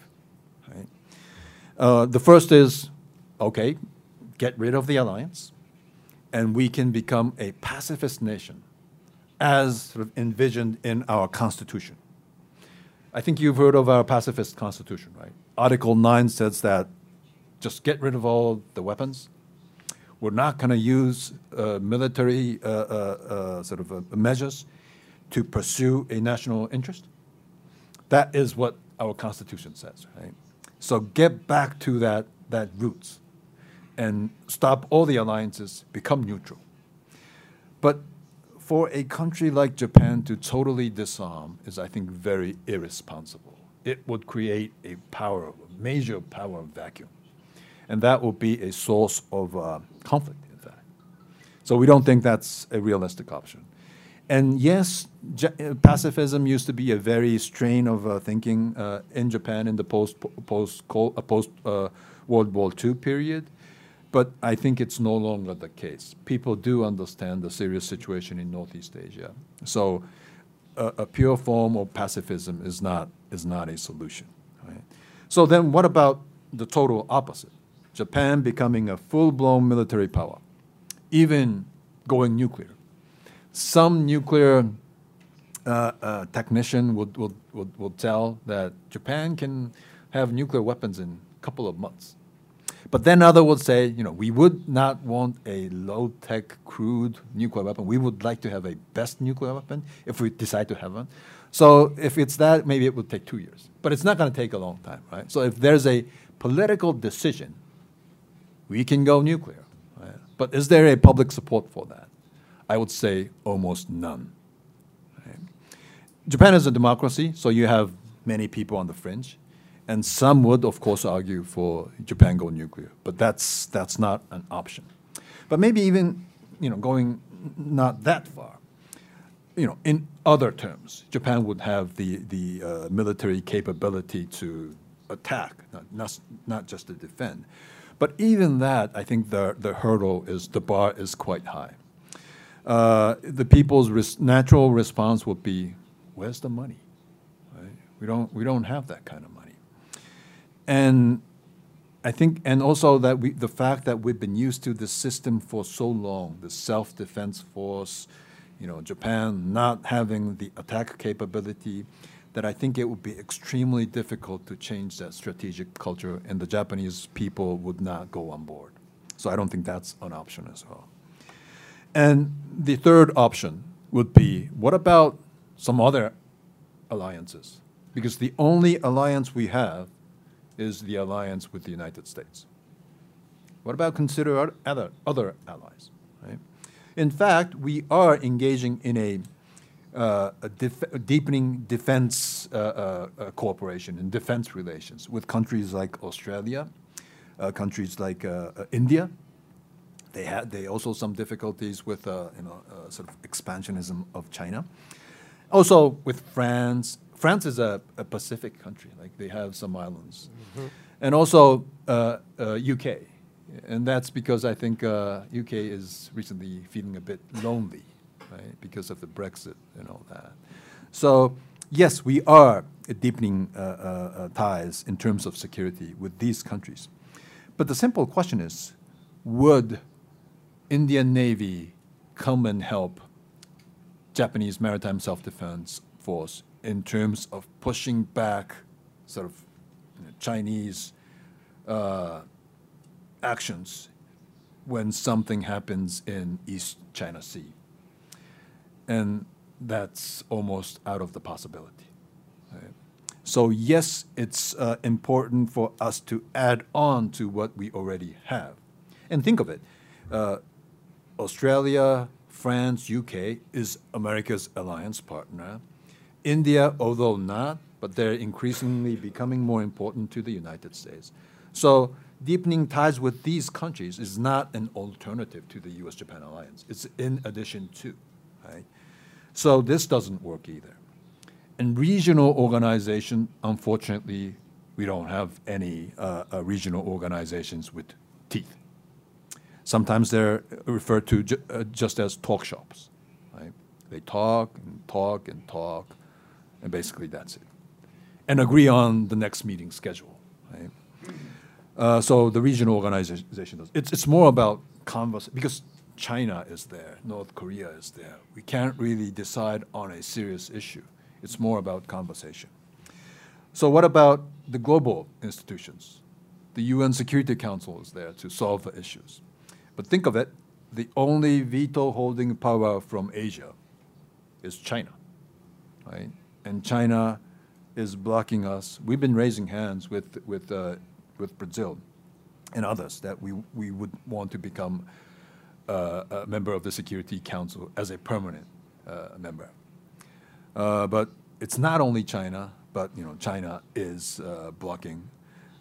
Right? Uh, the first is, okay, get rid of the alliance, and we can become a pacifist nation, as sort of envisioned in our constitution. I think you've heard of our pacifist constitution, right? Article 9 says that just get rid of all the weapons. We're not going to use uh, military uh, uh, uh sort of uh, measures to pursue a national interest. That is what our Constitution says, right? So get back to that, that roots and stop all the alliances, become neutral. But for a country like Japan to totally disarm is, I think, very irresponsible. It would create a power, a major power vacuum. And that would be a source of uh, conflict, in fact. So we don't think that's a realistic option. And yes, uh, pacifism used to be a very strain of uh, thinking uh, in Japan in the post post uh, post uh, World War II period. But I think it's no longer the case. People do understand the serious situation in Northeast Asia. So a, pure form of pacifism is not, is not a solution. Right? So then what about the total opposite? Japan becoming a full-blown military power, even going nuclear. Some nuclear uh, uh, technician would, would, would, would tell that Japan can have nuclear weapons in a couple of months. But then others would say, you know, we would not want a low-tech, crude nuclear weapon. We would like to have a best nuclear weapon if we decide to have one. So if it's that, maybe it would take two years. But it's not going to take a long time, right? So if there's a political decision, we can go nuclear. Right? But is there a public support for that? I would say almost none. Right? Japan is a democracy, so you have many people on the fringe. And some would, of course, argue for Japan go nuclear, but that's, that's not an option. But maybe even you know, going not that far, you know, in other terms, Japan would have the, the uh, military capability to attack, not, not, not just to defend. But even that, I think the, the hurdle is, the bar is quite high. Uh, the people's res natural response would be, where's the money? Right? We, don't, we don't have that kind of money. And I think, and also that we, the fact that we've been used to this system for so long, the self-defense force, you know, Japan not having the attack capability, that I think it would be extremely difficult to change that strategic culture, and the Japanese people would not go on board. So I don't think that's an option as well. And the third option would be, what about some other alliances? Because the only alliance we have is the alliance with the United States. What about consider other, other allies? Right? In fact, we are engaging in a, uh, a, def deepening defense uh, uh, uh cooperation and defense relations with countries like Australia, uh, countries like uh, India. They had they also some difficulties with you know sort of expansionism of China. Also with France France is a, a, Pacific country, like they have some islands. Mm -hmm. And also uh, uh, UK. And that's because I think uh, UK is recently feeling a bit lonely, right, because of the Brexit and all that. So, yes, we are deepening uh, uh, uh, ties in terms of security with these countries. But the simple question is, would Indian Navy come and help Japanese maritime self-defense force in terms of pushing back sort of Chinese uh, actions when something happens in East China Sea. And that's almost out of the possibility. right? So yes, it's uh, important for us to add on to what we already have. And think of it, uh, Australia, France, UK is America's alliance partner. India, although not, but they're increasingly becoming more important to the United States. So deepening ties with these countries is not an alternative to the U.S.-Japan alliance. It's in addition to, right? So this doesn't work either. And regional organization, unfortunately, we don't have any uh, uh, regional organizations with teeth. Sometimes they're referred to ju- uh, just as talk shops. Right? They talk and talk and talk, and basically that's it. And agree on the next meeting schedule. Right? Uh, so the regional organization does. It's, it's more about converse because China is there, North Korea is there. We can't really decide on a serious issue. It's more about conversation. So what about the global institutions? The UN Security Council is there to solve the issues. But think of it, the only veto holding power from Asia is China, right? And China is blocking us. We've been raising hands with, with, uh, with Brazil and others that we, we would want to become uh, a member of the Security Council as a permanent uh, member. Uh, but it's not only China, but you know, China is uh, blocking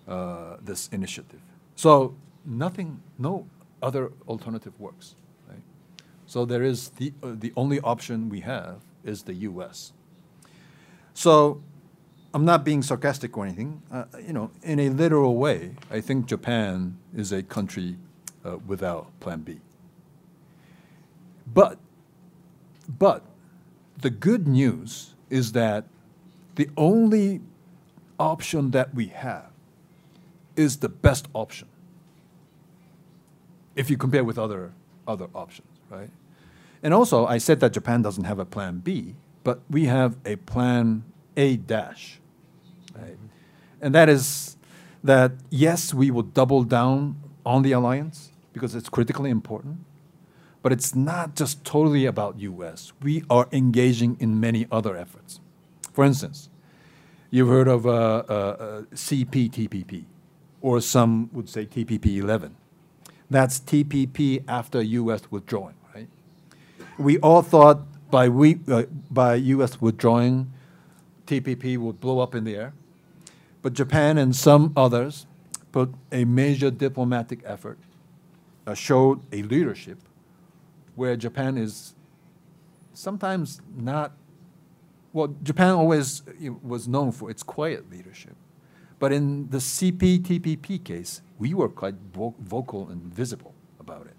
uh, this initiative. So nothing, no other alternative works. Right? So there is the, the only option we have is the U.S. So I'm not being sarcastic or anything. Uh, you know, in a literal way, I think Japan is a country uh, without Plan B. But, but the good news is that the only option that we have is the best option if you compare with other other options, right? And also, I said that Japan doesn't have a plan B, but we have a plan A dash, right? And that is that yes, we will double down on the alliance because it's critically important, but it's not just totally about U.S. We are engaging in many other efforts. For instance, you've heard of uh, uh, uh, CPTPP, or some would say TPP 11. That's TPP after U.S. withdrawing, right? We all thought by, we, uh, by U.S. withdrawing, TPP would blow up in the air. But Japan and some others put a major diplomatic effort, uh, showed a leadership where Japan is sometimes not, well, Japan always was known for its quiet leadership. But in the CPTPP case, we were quite vo- vocal and visible about it,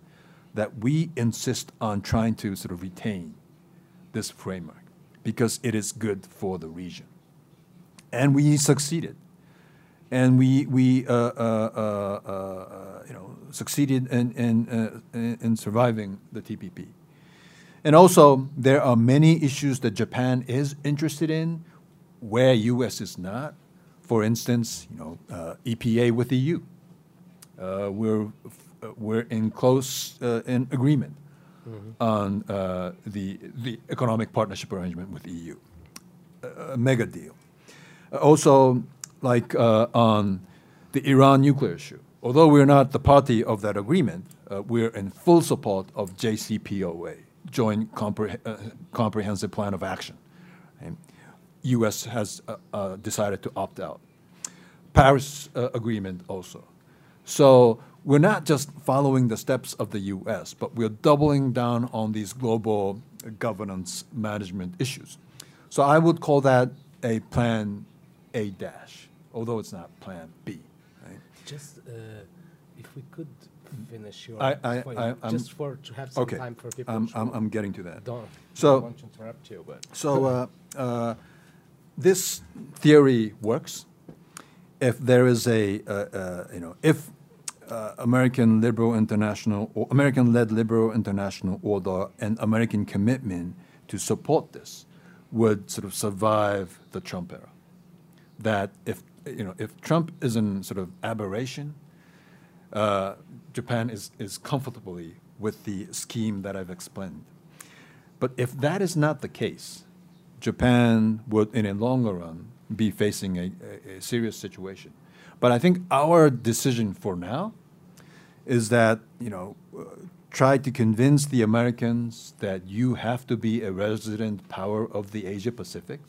that we insist on trying to sort of retain this framework because it is good for the region. And we succeeded. And we, we uh, uh, uh, uh you know, succeeded in, in, uh, in surviving the TPP. And also, there are many issues that Japan is interested in where U.S. is not. For instance, you know, uh, EPA with EU. We're, we're in close in agreement mm-hmm. on uh, the, the economic partnership arrangement with EU. a mega deal. also, like on the Iran nuclear issue. Although we're not the party of that agreement, we're in full support of JCPOA, Joint Compre- Comprehensive Plan of Action. U.S. has uh, uh, decided to opt out. Paris uh, Agreement also. So we're not just following the steps of the U.S., but we're doubling down on these global governance management issues. So I would call that a Plan A dash, although it's not Plan B. Right? Just uh, if we could finish your I, I, point, I, just for to have some okay. time for people. I'm, I'm, I'm getting to that. Don't, so, don't want to interrupt you, but so. Uh, uh, this theory works if there is a, you know, if uh, American liberal international or American-led liberal international order and American commitment to support this would sort of survive the Trump era. That if you know, if Trump is an sort of aberration, uh, Japan is, is comfortably with the scheme that I've explained. But if that is not the case, Japan would, in a longer run, be facing a, a, a serious situation. But I think our decision for now is that, you know, uh, try to convince the Americans that you have to be a resident power of the Asia Pacific.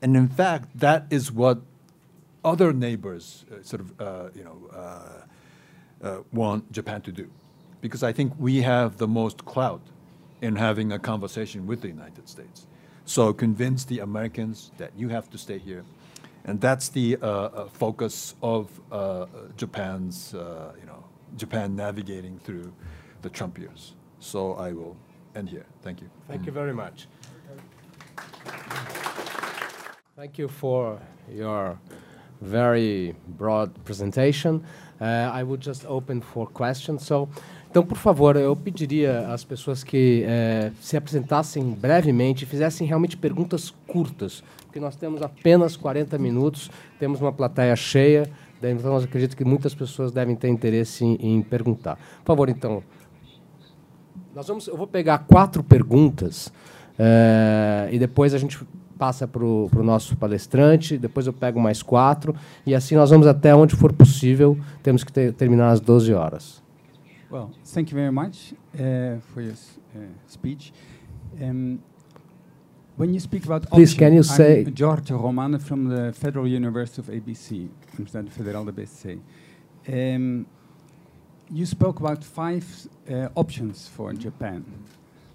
And in fact, that is what other neighbors uh, sort of, uh, you know, uh, uh, want Japan to do. Because I think we have the most clout in having a conversation with the United States. So convince the Americans that you have to stay here. And that's the uh, uh, focus of Japan's, you know, Japan navigating through the Trump years. So I will end here. Thank you. Thank you very much. Thank you for your very broad presentation. Uh, I would just open for questions. So, então, por favor, eu pediria às pessoas que uh, se apresentassem brevemente e fizessem realmente perguntas curtas, porque nós temos apenas 40 minutos, temos uma plateia cheia, então eu acredito que muitas pessoas devem ter interesse em, em perguntar. Por favor, então, nós vamos, eu vou pegar quatro perguntas uh, e depois a gente passa para o nosso palestrante, depois eu pego mais quatro, e assim nós vamos até onde for possível. Temos que ter, terminar às 12 horas. Well, thank you very much uh, for your uh, speech. Um, when you speak about Please, option, can you say... I'm Giorgio Romano from the Federal University of ABC, Universidade Federal da BC. Um, you spoke about five uh, options for Japan,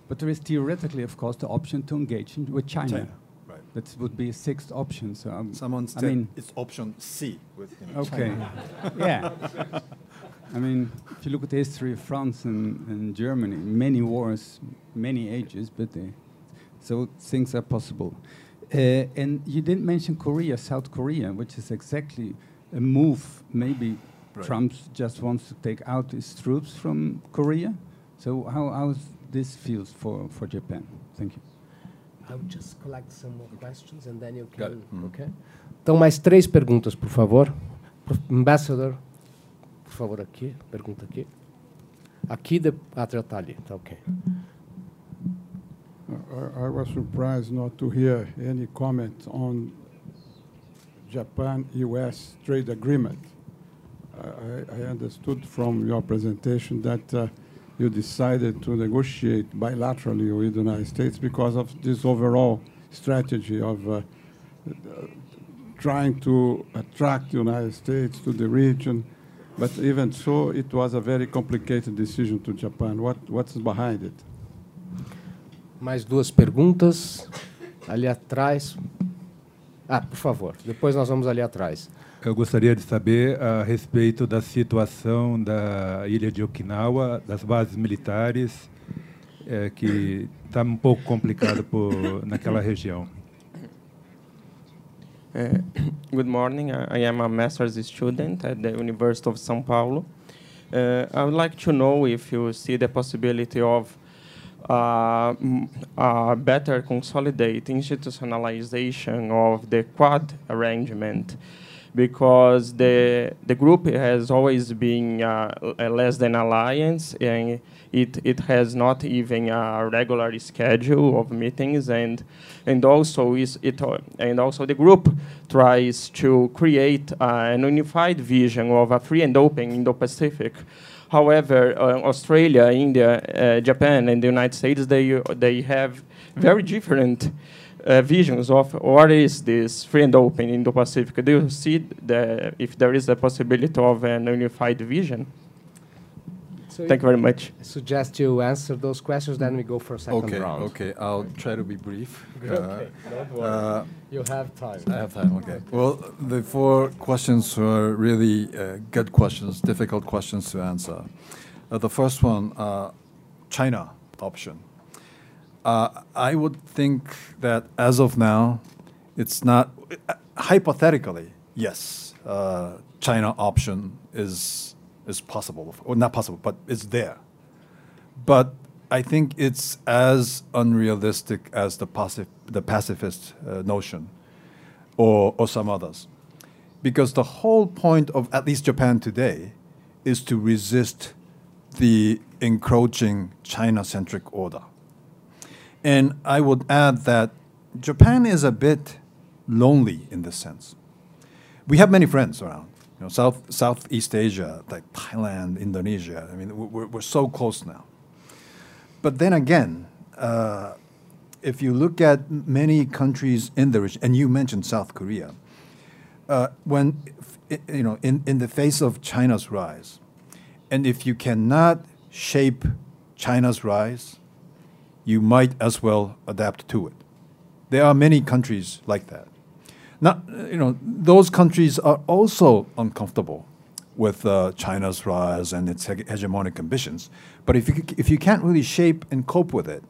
but there is theoretically, of course, the option to engage in, with China. China. Right. That would be a sixth option. So um, someone said I mean, it's option C with you know, okay, yeah. I mean, if you look at the history of France and, and Germany, many wars, many ages, but they, so things are possible. Uh, and you didn't mention Korea, South Korea, which is exactly a move maybe Right. Trump just wants to take out his troops from Korea. So how how this feels for for Japan? Thank you. I would just collect some more questions and then you can. Mm. Okay. Então mais três perguntas, por favor. Ambassador, por favor aqui, pergunta aqui. Aqui de, já ali, tá ok. I, I was surprised not to hear any comment on Japan-U.S. trade agreement. I, I, understood from your presentation that uh, you decided to negotiate bilaterally with the United States because of this overall strategy of uh, trying to attract the United States to the region. But even so, it was a very complicated decision to Japan. What, what's behind it? Mais duas perguntas. Ali atrás. Ah, por favor. Depois nós vamos ali atrás. Eu gostaria de saber a respeito da situação da ilha de Okinawa, das bases militares, é, que está um pouco complicado por naquela região. Uh, good morning. I am a master's student at the University of São Paulo. Uh, I would like to know if you see the possibility of better consolidate institutionalization of the Quad arrangement because the the group has always been uh, less than alliance and it it has not even a regular schedule of meetings and and also is it and also the group tries to create uh, an unified vision of a free and open Indo-Pacific. However, uh, Australia, India, uh, Japan, and the United States they they have very different uh, visions of what is this free and open Indo-Pacific? Do you see the, if there is a possibility of an unified vision? So Thank you very much. I suggest you answer those questions, then we go for a second okay, round. Okay, I'll try to be brief. okay, uh, don't worry. Uh, you have time. I have time, okay. Well, the four questions were really uh, good questions, difficult questions to answer. Uh, the first one, uh, China option. Uh, I would think that as of now, it's not hypothetically. Yes, uh, China option is is possible, or not possible, but it's there. But I think it's as unrealistic as the, pacif- the pacifist uh, notion, or or some others. because the whole point of at least Japan today is to resist the encroaching China centric order. And I would add that Japan is a bit lonely in this sense. We have many friends around, you know, South, Southeast Asia, like Thailand, Indonesia. I mean, we're, we're so close now. But then again, uh, if you look at many countries in the region, and you mentioned South Korea, uh, when you know, in, in the face of China's rise, and if you cannot shape China's rise, you might as well adapt to it. There are many countries like that. Not, you know, those countries are also uncomfortable with uh, China's rise and its hege- hegemonic ambitions. But if you, if you can't really shape and cope with it,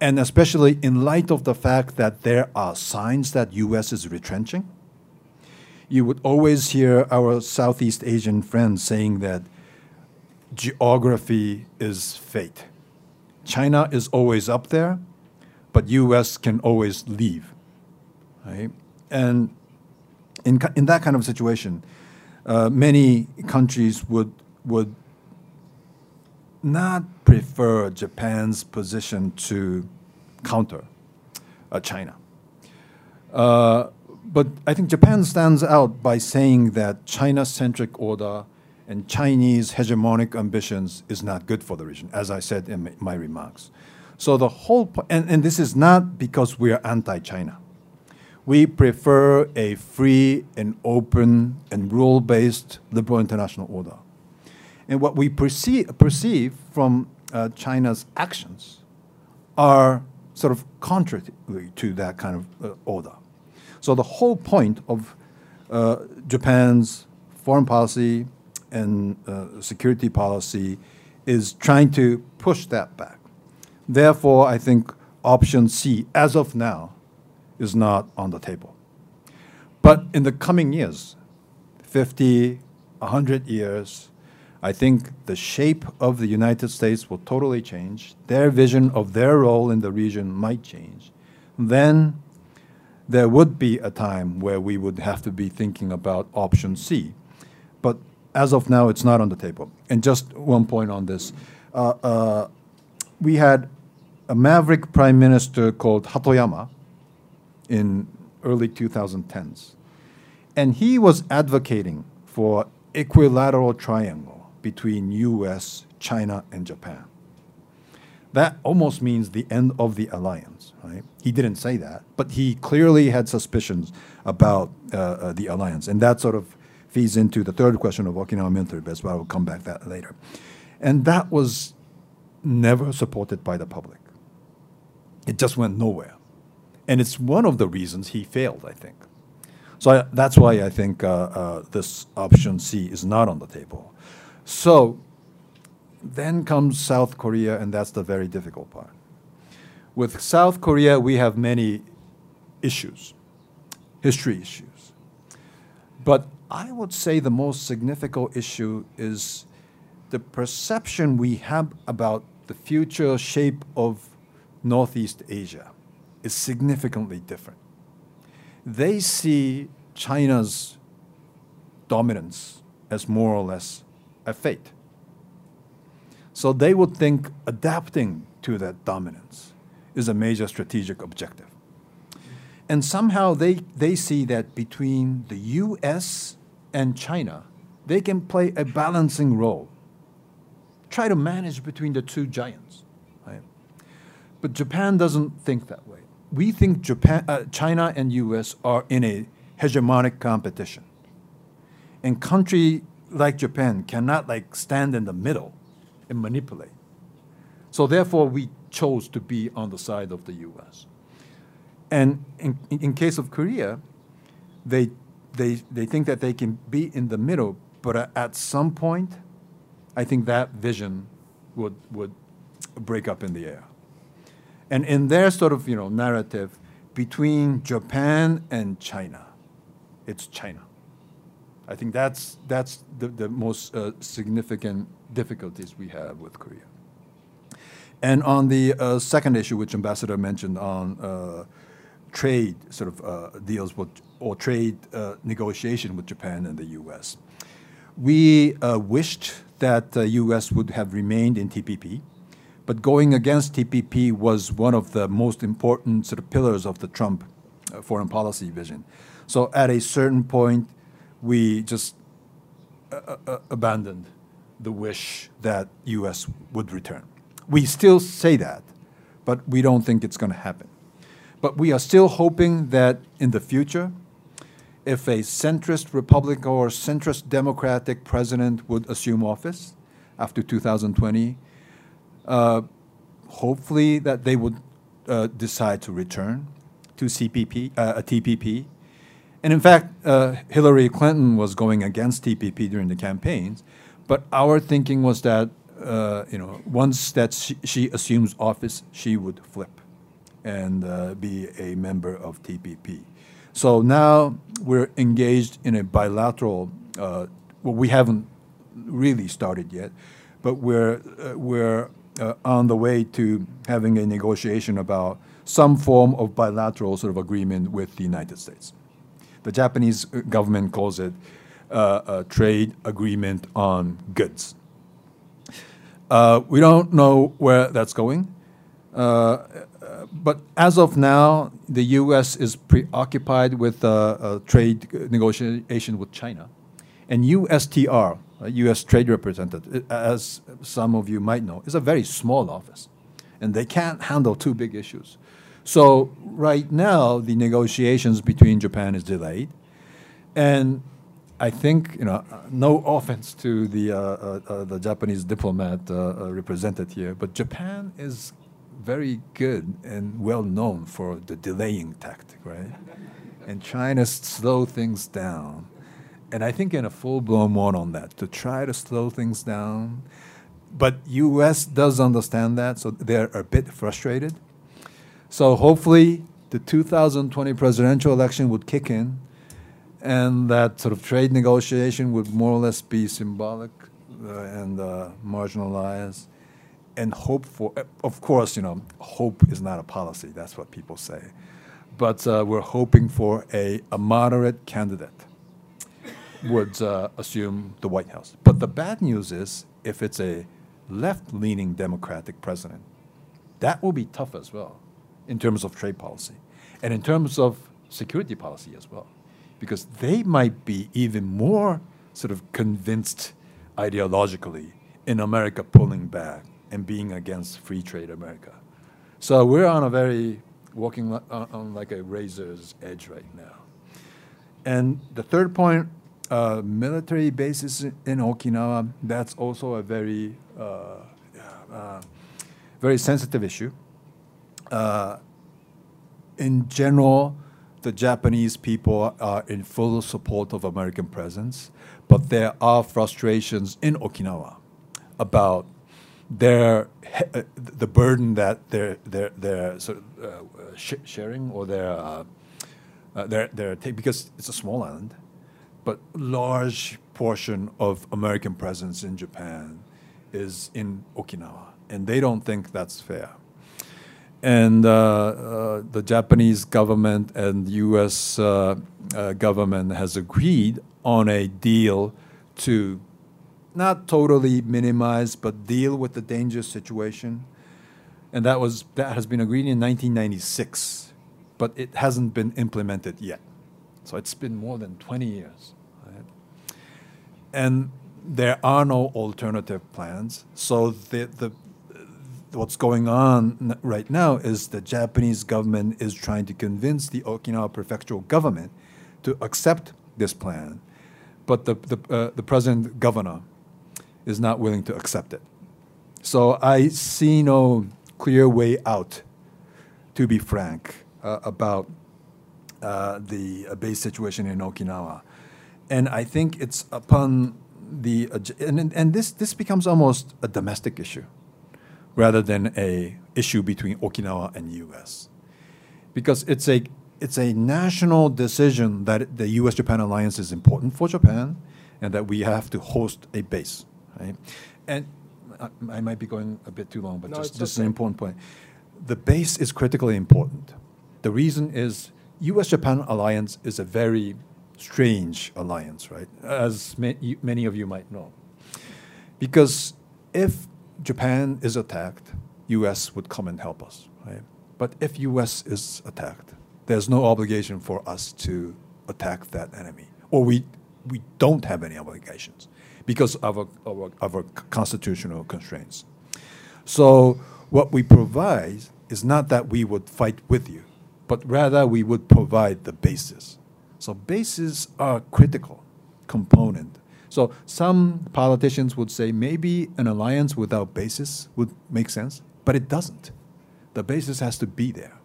and especially in light of the fact that there are signs that U.S. is retrenching, you would always hear our Southeast Asian friends saying that geography is fate. China is always up there, but U.S. can always leave, right? And in, in that kind of situation, uh, many countries would would not prefer Japan's position to counter uh, China. Uh, but I think Japan stands out by saying that China-centric order and Chinese hegemonic ambitions is not good for the region, as I said in my remarks. So the whole, po- and, and this is not because we are anti-China. We prefer a free and open and rule-based liberal international order. And what we perceive, perceive from uh, China's actions are sort of contrary to that kind of uh, order. So the whole point of uh, Japan's foreign policy and uh, security policy is trying to push that back. Therefore, I think option C, as of now, is not on the table. But in the coming years, 50, 100 years, I think the shape of the United States will totally change. Their vision of their role in the region might change. Then there would be a time where we would have to be thinking about option C. But as of now, it's not on the table. And just one point on this. Uh, uh, we had a maverick prime minister called Hatoyama in early 2010s. And he was advocating for equilateral triangle between US, China, and Japan. That almost means the end of the alliance, right? He didn't say that, but he clearly had suspicions about uh, uh, the alliance. And that sort of feeds into the third question of Okinawa military base, but I will come back to that later. And that was never supported by the public. It just went nowhere. And it's one of the reasons he failed, I think. So I, that's why I think uh, uh, this option C is not on the table. So then comes South Korea, and that's the very difficult part. With South Korea, we have many issues, history issues. But I would say the most significant issue is the perception we have about the future shape of Northeast Asia is significantly different. They see China's dominance as more or less a fate. So they would think adapting to that dominance is a major strategic objective. And somehow they, they see that between the US and China, they can play a balancing role. Try to manage between the two giants. Right? But Japan doesn't think that way. We think Japan, uh, China and US are in a hegemonic competition. And country like Japan cannot like stand in the middle and manipulate. So therefore, we chose to be on the side of the U.S. And in, in case of Korea, they, they, they think that they can be in the middle, but at some point, I think that vision would, would break up in the air. And in their sort of you know, narrative, between Japan and China, it's China. I think that's, that's the, the most uh, significant difficulties we have with Korea. And on the uh, second issue, which Ambassador mentioned on uh, trade sort of uh, deals with or trade uh, negotiation with Japan and the U.S. We uh, wished that the U.S. would have remained in TPP, but going against TPP was one of the most important sort of pillars of the Trump uh, foreign policy vision. So at a certain point, we just uh, uh, abandoned the wish that U.S. would return. We still say that, but we don't think it's going to happen. But we are still hoping that in the future, if a centrist Republican or centrist Democratic president would assume office after 2020, uh, hopefully that they would uh, decide to return to CPP, uh, a TPP. And in fact, uh, Hillary Clinton was going against TPP during the campaigns, but our thinking was that uh, you know once that she, she, assumes office, she would flip and uh, be a member of TPP. So now we're engaged in a bilateral. Uh, well, we haven't really started yet, but we're uh, we're uh, on the way to having a negotiation about some form of bilateral sort of agreement with the United States. The Japanese uh, government calls it uh, a trade agreement on goods. Uh, we don't know where that's going. Uh, but as of now, the U.S. is preoccupied with uh, trade negotiation with China. And USTR, U.S. Trade Representative, as some of you might know, is a very small office. And they can't handle two big issues. So right now, the negotiations between Japan is delayed. And I think, you know, no offense to the, uh, uh, uh the Japanese diplomat uh, uh, represented here, but Japan is very good and well known for the delaying tactic, right? and to slow things down. And I think in a full-blown one on that, to try to slow things down. But U.S. does understand that, so they're a bit frustrated. So hopefully, the 2020 presidential election would kick in, and that sort of trade negotiation would more or less be symbolic uh, and uh, marginalized and hope for, of course, you know, hope is not a policy. That's what people say. But uh, we're hoping for a, a moderate candidate would uh, assume the White House. But the bad news is if it's a left-leaning Democratic president, that will be tough as well in terms of trade policy and in terms of security policy as well, because they might be even more sort of convinced ideologically in America pulling back and being against free trade America. So we're on a very walking on, on like a razor's edge right now. And the third point, uh, military bases in Okinawa, that's also a very, uh, uh, very sensitive issue. Uh, in general, the Japanese people are in full support of American presence, but there are frustrations in Okinawa about their uh, the burden that they're they're they're sort of uh, sh sharing or they're uh, uh, they're they're because it's a small island, but large portion of American presence in Japan is in Okinawa, and they don't think that's fair. And uh, uh, the Japanese government and U.S. government has agreed on a deal to not totally minimize, but deal with the dangerous situation. And that was that has been agreed in 1996, but it hasn't been implemented yet. So it's been more than 20 years. And there are no alternative plans. So the, the what's going on right now is the Japanese government is trying to convince the Okinawa prefectural government to accept this plan, but the the, uh, the president governor is not willing to accept it. So I see no clear way out, to be frank, uh, about uh, the uh, base situation in Okinawa. And I think it's upon the, and, and this, this becomes almost a domestic issue rather than a issue between Okinawa and U.S. Because it's a, it's a national decision that the U.S.-Japan alliance is important for Japan and that we have to host a base right? And I, I might be going a bit too long, but no, just this okay. is an important point. The base is critically important. the reason is U.S.-Japan alliance is a very strange alliance, right? As ma- many of you might know, because if Japan is attacked, U.S. would come and help us, right? But if U.S. is attacked, there's no obligation for us to attack that enemy, or we we don't have any obligations because of our, our, our constitutional constraints. So what we provide is not that we would fight with you, but rather we would provide the basis. So bases are critical component. So some politicians would say maybe an alliance without basis would make sense, but it doesn't. The basis has to be there,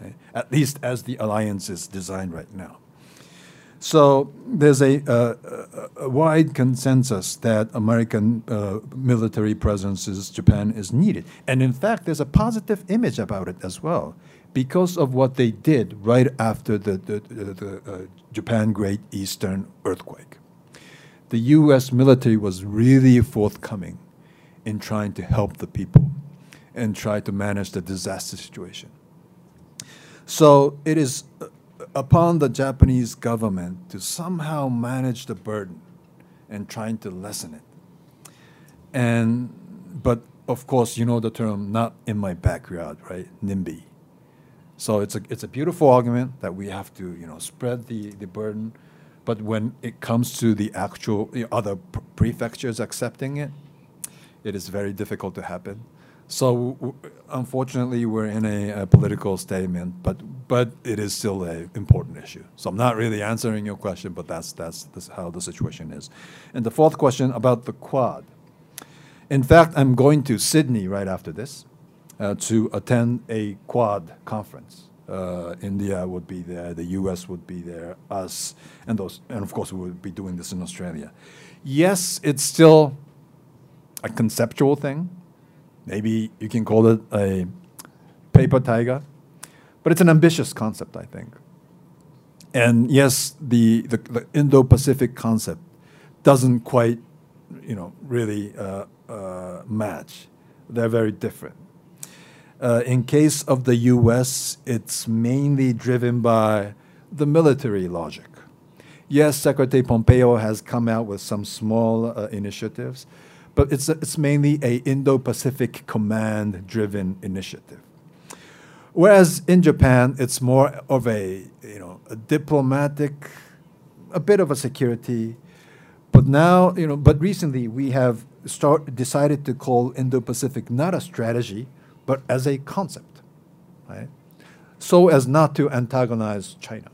right? at least as the alliance is designed right now. So there's a, uh, a, wide consensus that American uh, military presence in Japan is needed. And in fact, there's a positive image about it as well because of what they did right after the, the, the, the uh, Japan Great Eastern Earthquake. The US military was really forthcoming in trying to help the people and try to manage the disaster situation. So it is uh, upon the Japanese government to somehow manage the burden and trying to lessen it. And but of course, you know the term "not in my backyard," right? NIMBY. So it's a it's a beautiful argument that we have to you know spread the the burden, but when it comes to the actual you know, other prefectures accepting it, it is very difficult to happen. So unfortunately, we're in a, a political statement, but but it is still an important issue. So I'm not really answering your question, but that's that's, that's how the situation is. And the fourth question about the Quad. In fact, I'm going to Sydney right after this uh, to attend a Quad conference. Uh, India would be there, the U.S. would be there, us, and those, and of course we would be doing this in Australia. Yes, it's still a conceptual thing. Maybe you can call it a paper tiger, but it's an ambitious concept, I think. And yes, the, the, the Indo-Pacific concept doesn't quite, you know, really uh, uh, match. They're very different. Uh, in case of the U.S., it's mainly driven by the military logic. Yes, Secretary Pompeo has come out with some small uh, initiatives, but it's, it's mainly a Indo-Pacific command-driven initiative. Whereas in Japan, it's more of a, you know, a diplomatic, a bit of a security, but now, you know, but recently we have start, decided to call Indo-Pacific not a strategy, but as a concept, right? So as not to antagonize China.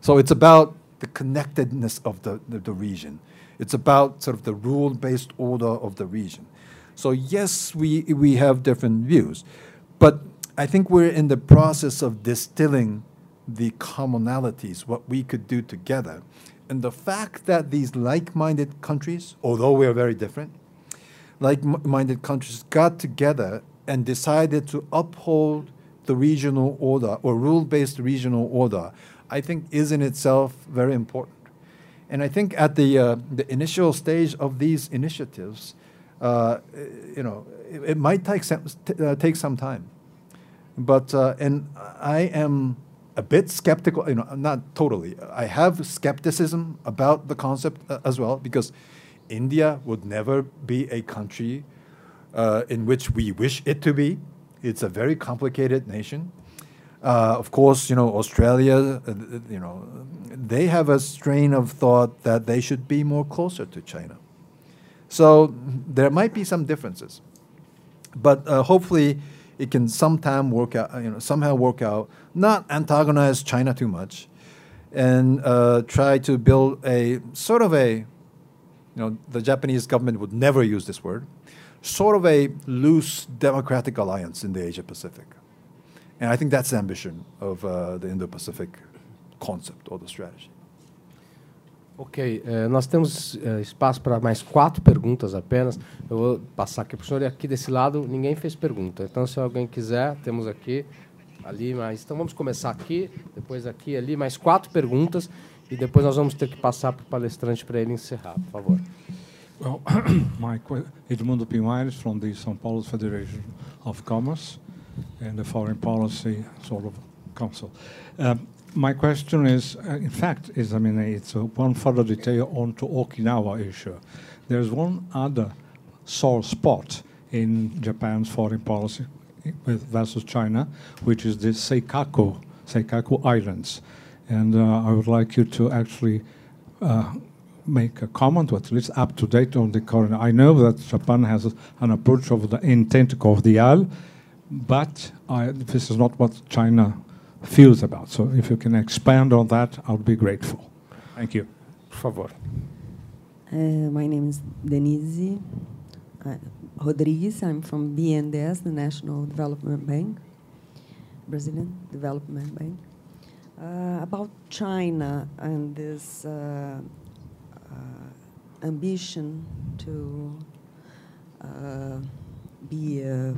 So it's about the connectedness of the, the, the region. It's about sort of the rule-based order of the region. So yes, we, we have different views, but I think we're in the process of distilling the commonalities, what we could do together. And the fact that these like-minded countries, although we are very different, like-minded countries got together and decided to uphold the regional order or rule-based regional order, I think is in itself very important. And I think at the, uh, the initial stage of these initiatives, uh, you know, it, it might take some, uh, take some time. But, uh, and I am a bit skeptical, you know, not totally. I have skepticism about the concept uh, as well because India would never be a country uh, in which we wish it to be. It's a very complicated nation. Uh, of course, you know, Australia, uh, you know, they have a strain of thought that they should be more closer to China. So there might be some differences. But uh, hopefully it can sometime work out, you know, somehow work out, not antagonize China too much, and uh, try to build a sort of a, you know, the Japanese government would never use this word, sort of a loose democratic alliance in the Asia Pacific. And I think that's the ambition of uh, the Indo Pacific concept or the strategy. Ok, eh, nós temos eh, espaço para mais quatro perguntas apenas. Eu vou passar aqui para o senhor e aqui desse lado ninguém fez pergunta. Então, se alguém quiser, temos aqui, ali, mais. Então, vamos começar aqui, depois aqui, ali, mais quatro perguntas e depois nós vamos ter que passar para o palestrante para ele encerrar, por favor. Well, my Edmundo Pimares from the São Paulo Federation of Commerce and the foreign policy sort of Council. Um, my question is, uh, in fact, is I mean, it's uh, one further detail on to Okinawa issue. There's one other sore spot in Japan's foreign policy with versus China, which is the Senkaku, Senkaku Islands. And uh, I would like you to actually uh, make a comment, at least up to date on the current. I know that Japan has an approach of the intent of the IAL, but I, this is not what China feels about. So if you can expand on that, I would be grateful. Thank you. Por favor. Uh, my name is Denise uh, Rodrigues. I'm from BNDES, the National Development Bank, Brazilian Development Bank. Uh, about China and this uh, ambition to uh, be a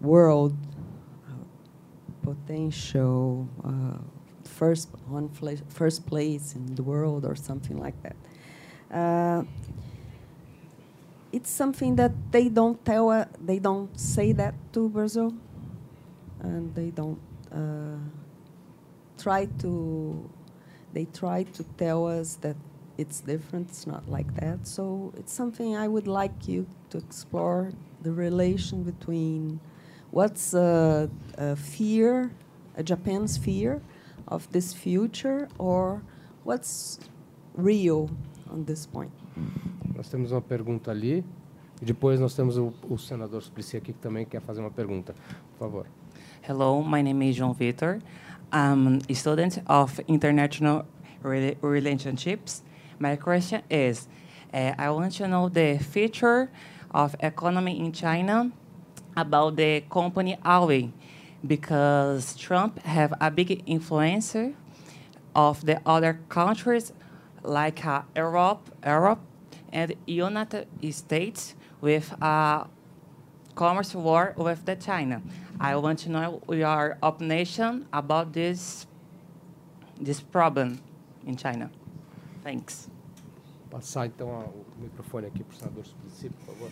world potential uh, first on first place in the world or something like that. Uh, it's something that they don't tell. Uh, they don't say that to Brazil, and they don't uh, try to. They try to tell us that it's different. It's not like that. So it's something I would like you to explore the relation between what's a, a fear, a Japan's fear of this future, or what's real on this point. Nós temos uma pergunta ali. E depois nós temos o, o senador Suplicy aqui que também quer fazer uma pergunta. Por favor. Hello, my name is João Vitor. I'm a student of international relationships. My question is, uh, I want to know the future of economy in China about the company Huawei, because Trump have a big influence of the other countries like uh, Europe, Europe, and United States with a commerce war with the China. I want to know your opinion about this this problem in China. Thanks. Passar então a- o microfone aqui para o senador Suplicy, por favor.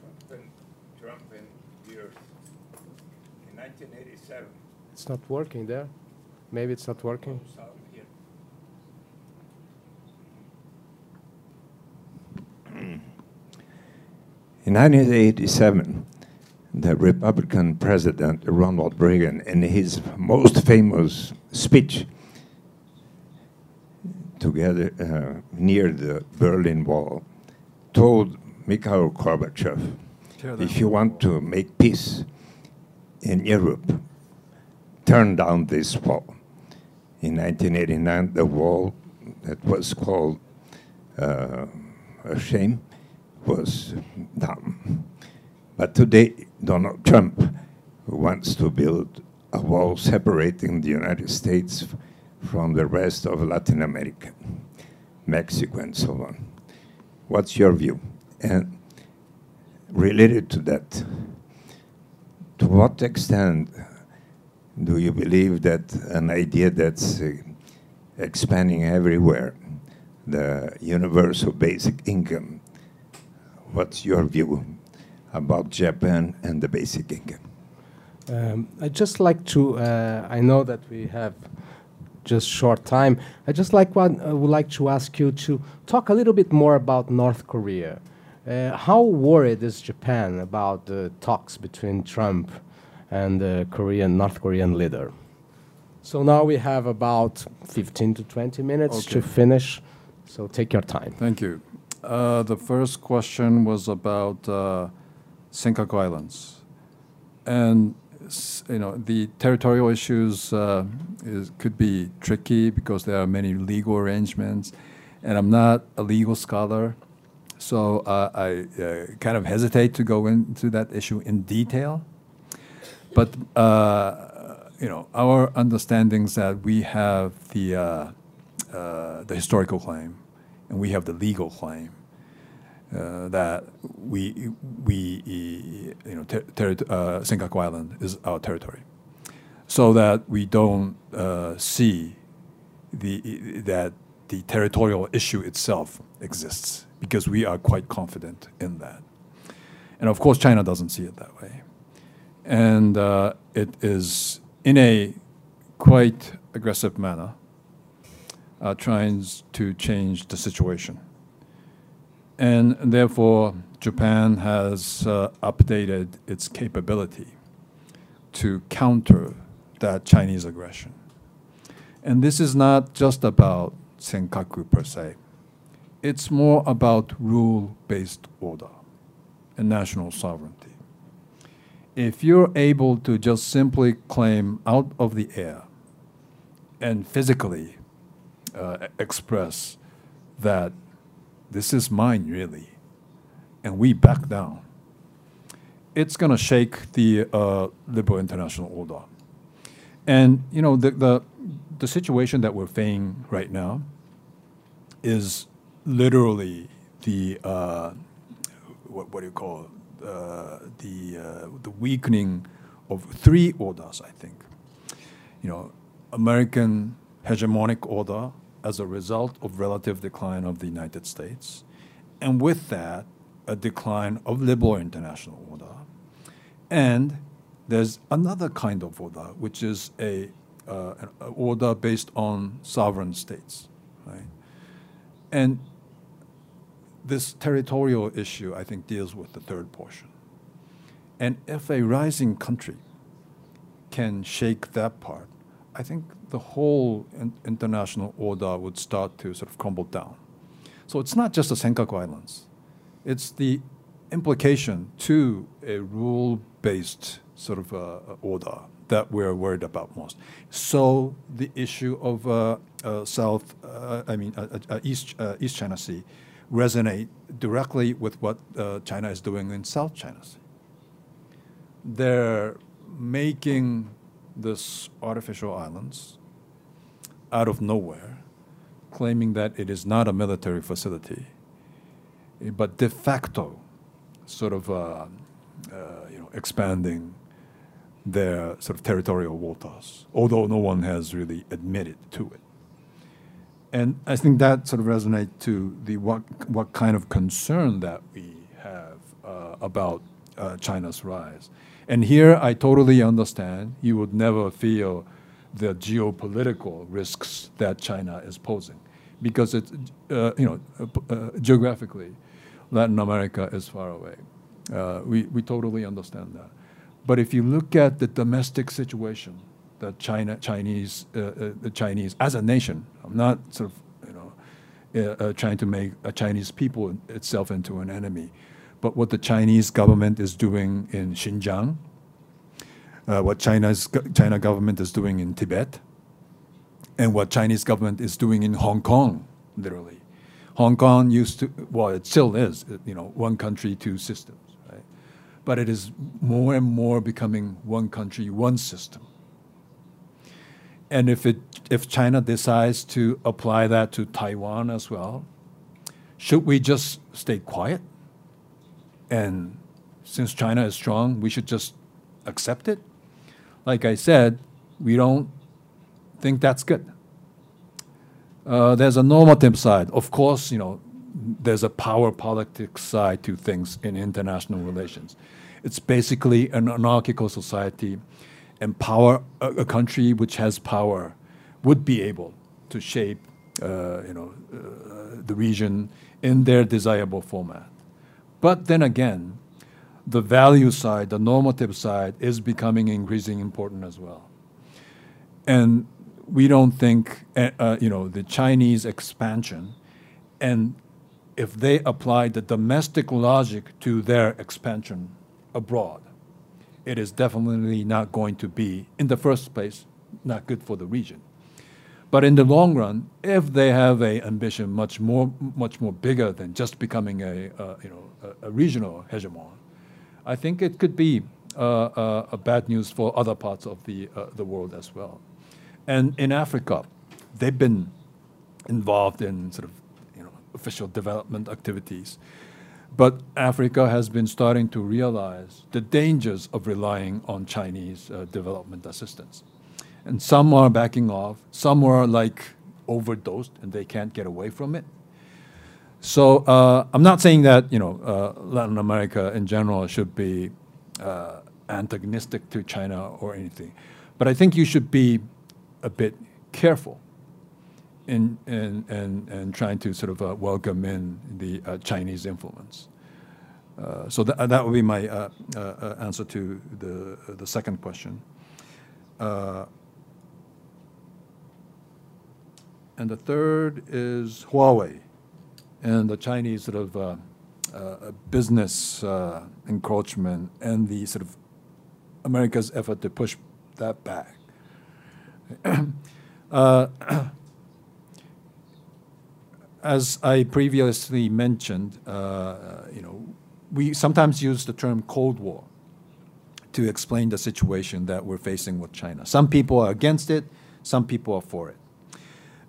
Trump and, Trump and years. In 1987, It's not working there. Maybe it's not working. In 1987, the Republican president Ronald Reagan, in his most famous speech, together uh, near the Berlin Wall, told Mikhail Gorbachev, if you want to make peace in Europe, turn down this wall. In 1989, the wall that was called uh, a shame was down. But today, Donald Trump wants to build a wall separating the United States from the rest of Latin America, Mexico, and so on. What's your view? And related to that, to what extent do you believe that an idea that's uh, expanding everywhere, the universal basic income, what's your view about Japan and the basic income? Um, I'd just like to. Uh, I know that we have just short time. I just like one. I would like to ask you to talk a little bit more about North Korea. Uh, how worried is Japan about the talks between Trump and the Korean North Korean leader? So now we have about 15 to 20 minutes to finish. So take your time. Thank you. Uh, the first question was about uh, Senkaku Islands, and you know the territorial issues uh, is, could be tricky because there are many legal arrangements, and I'm not a legal scholar, so uh, I uh, kind of hesitate to go into that issue in detail. But uh, you know, our understandings that we have the uh, uh, the historical claim, and we have the legal claim uh, that we we you know ter- terri- uh, Senkaku Island is our territory, so that we don't uh, see the that the territorial issue itself exists because we are quite confident in that. And of course, China doesn't see it that way. And uh, it is in a quite aggressive manner uh, trying to change the situation. And therefore, Japan has uh, updated its capability to counter that Chinese aggression. And this is not just about Senkaku per se. It's more about rule-based order and national sovereignty. If you're able to just simply claim out of the air and physically uh, express that this is mine really, and we back down, it's going to shake the uh, liberal international order. And you know the, the the situation that we're facing right now is literally the uh, what, what do you call it? Uh, the uh, the weakening of three orders. I think, you know, American hegemonic order as a result of relative decline of the United States, and with that, a decline of liberal international order, and there's another kind of order, which is a uh, an order based on sovereign states, right? And this territorial issue, I think, deals with the third portion. And if a rising country can shake that part, I think the whole in international order would start to sort of crumble down. So it's not just the Senkaku Islands. It's the implication to a rule-based sort of uh, order that we're worried about most. So the issue of uh, uh, South, uh, I mean, uh, uh, East, East China Sea resonate directly with what China is doing in South China Sea. They're making this artificial islands out of nowhere, claiming that it is not a military facility, but de facto sort of you know, expanding their sort of territorial waters, although no one has really admitted to it. And I think that sort of resonates to the what, what kind of concern that we have uh, about uh, China's rise. And here I totally understand you would never feel the geopolitical risks that China is posing because it's, uh, you know, uh, geographically, Latin America is far away. Uh, we, we totally understand that. But if you look at the domestic situation, the China, Chinese, uh, uh, the Chinese as a nation, I'm not sort of you know uh, uh, trying to make a Chinese people itself into an enemy, but what the Chinese government is doing in Xinjiang, uh, what China's China government is doing in Tibet, and what Chinese government is doing in Hong Kong, literally. Hong Kong used to, well, it still is, you know, one country, two systems but it is more and more becoming one country, one system. And if, it, if China decides to apply that to Taiwan as well, should we just stay quiet? And since China is strong, we should just accept it? Like I said, we don't think that's good. Uh, there's a normative side. Of course, you know, there's a power politics side to things in international relations. It's basically an anarchical society, and power a, a country which has power would be able to shape, uh, you know, uh, the region in their desirable format. But then again, the value side, the normative side, is becoming increasingly important as well. And we don't think, uh, uh you know, the Chinese expansion and if they apply the domestic logic to their expansion abroad, it is definitely not going to be, in the first place, not good for the region. But in the long run, if they have a ambition much more, much more bigger than just becoming a, uh, you know, a, a, regional hegemon, I think it could be uh, uh, bad news for other parts of the, uh, the world as well. And in Africa, they've been involved in sort of official development activities. But Africa has been starting to realize the dangers of relying on Chinese uh, development assistance. And some are backing off, some are like overdosed and they can't get away from it. So uh, I'm not saying that you know uh, Latin America in general should be uh, antagonistic to China or anything, but I think you should be a bit careful in in in, in trying to sort of uh, welcome in the uh, Chinese influence. Uh, so that that would be my answer to the the second question. And the third is Huawei and the Chinese sort of uh, uh, business uh, encroachment and the sort of America's effort to push that back. Uh, as I previously mentioned, uh, you know, we sometimes use the term Cold War to explain the situation that we're facing with China. Some people are against it, some people are for it.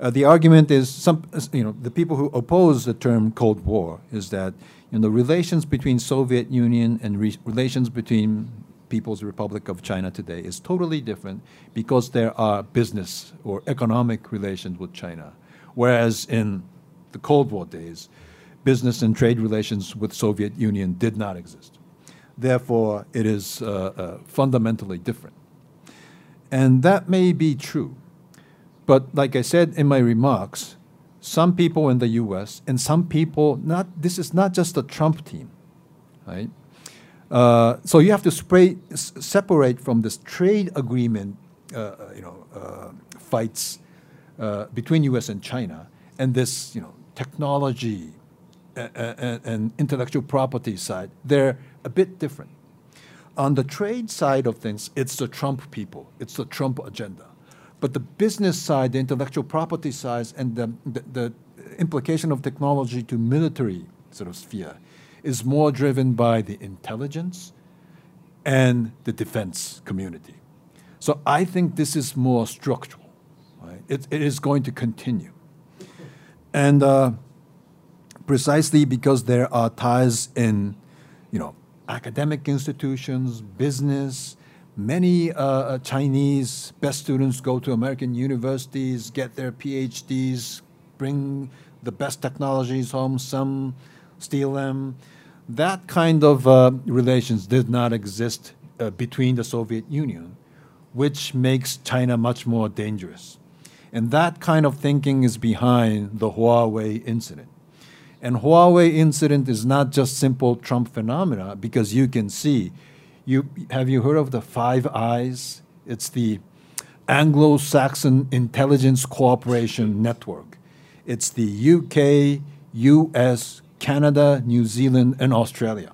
Uh, the argument is some, you know, the people who oppose the term Cold War is that you know, the relations between Soviet Union and re relations between People's Republic of China today is totally different because there are business or economic relations with China, whereas in the Cold War days, business and trade relations with Soviet Union did not exist. Therefore, it is uh, uh, fundamentally different. And that may be true. But like I said in my remarks, some people in the U.S. and some people not. This is not just the Trump team, right? Uh, so you have to spray, separate from this trade agreement, uh, you know, uh, fights uh, between U.S. and China, and this, you know, technology and, and intellectual property side. They're a bit different. On the trade side of things, it's the Trump people, it's the Trump agenda. But the business side, the intellectual property side, and the, the, the implication of technology to military sort of sphere is more driven by the intelligence and the defense community. So I think this is more structural. Right? It, it is going to continue. And uh, precisely because there are ties in, you know, academic institutions, business, Many uh, uh, Chinese best students go to American universities, get their PhDs, bring the best technologies home, some steal them. That kind of uh, relations did not exist uh, between the Soviet Union, which makes China much more dangerous. And that kind of thinking is behind the Huawei incident. And Huawei incident is not just simple Trump phenomena because you can see you, have you heard of the Five Eyes? It's the Anglo Saxon Intelligence Cooperation Network. It's the UK, US, Canada, New Zealand, and Australia.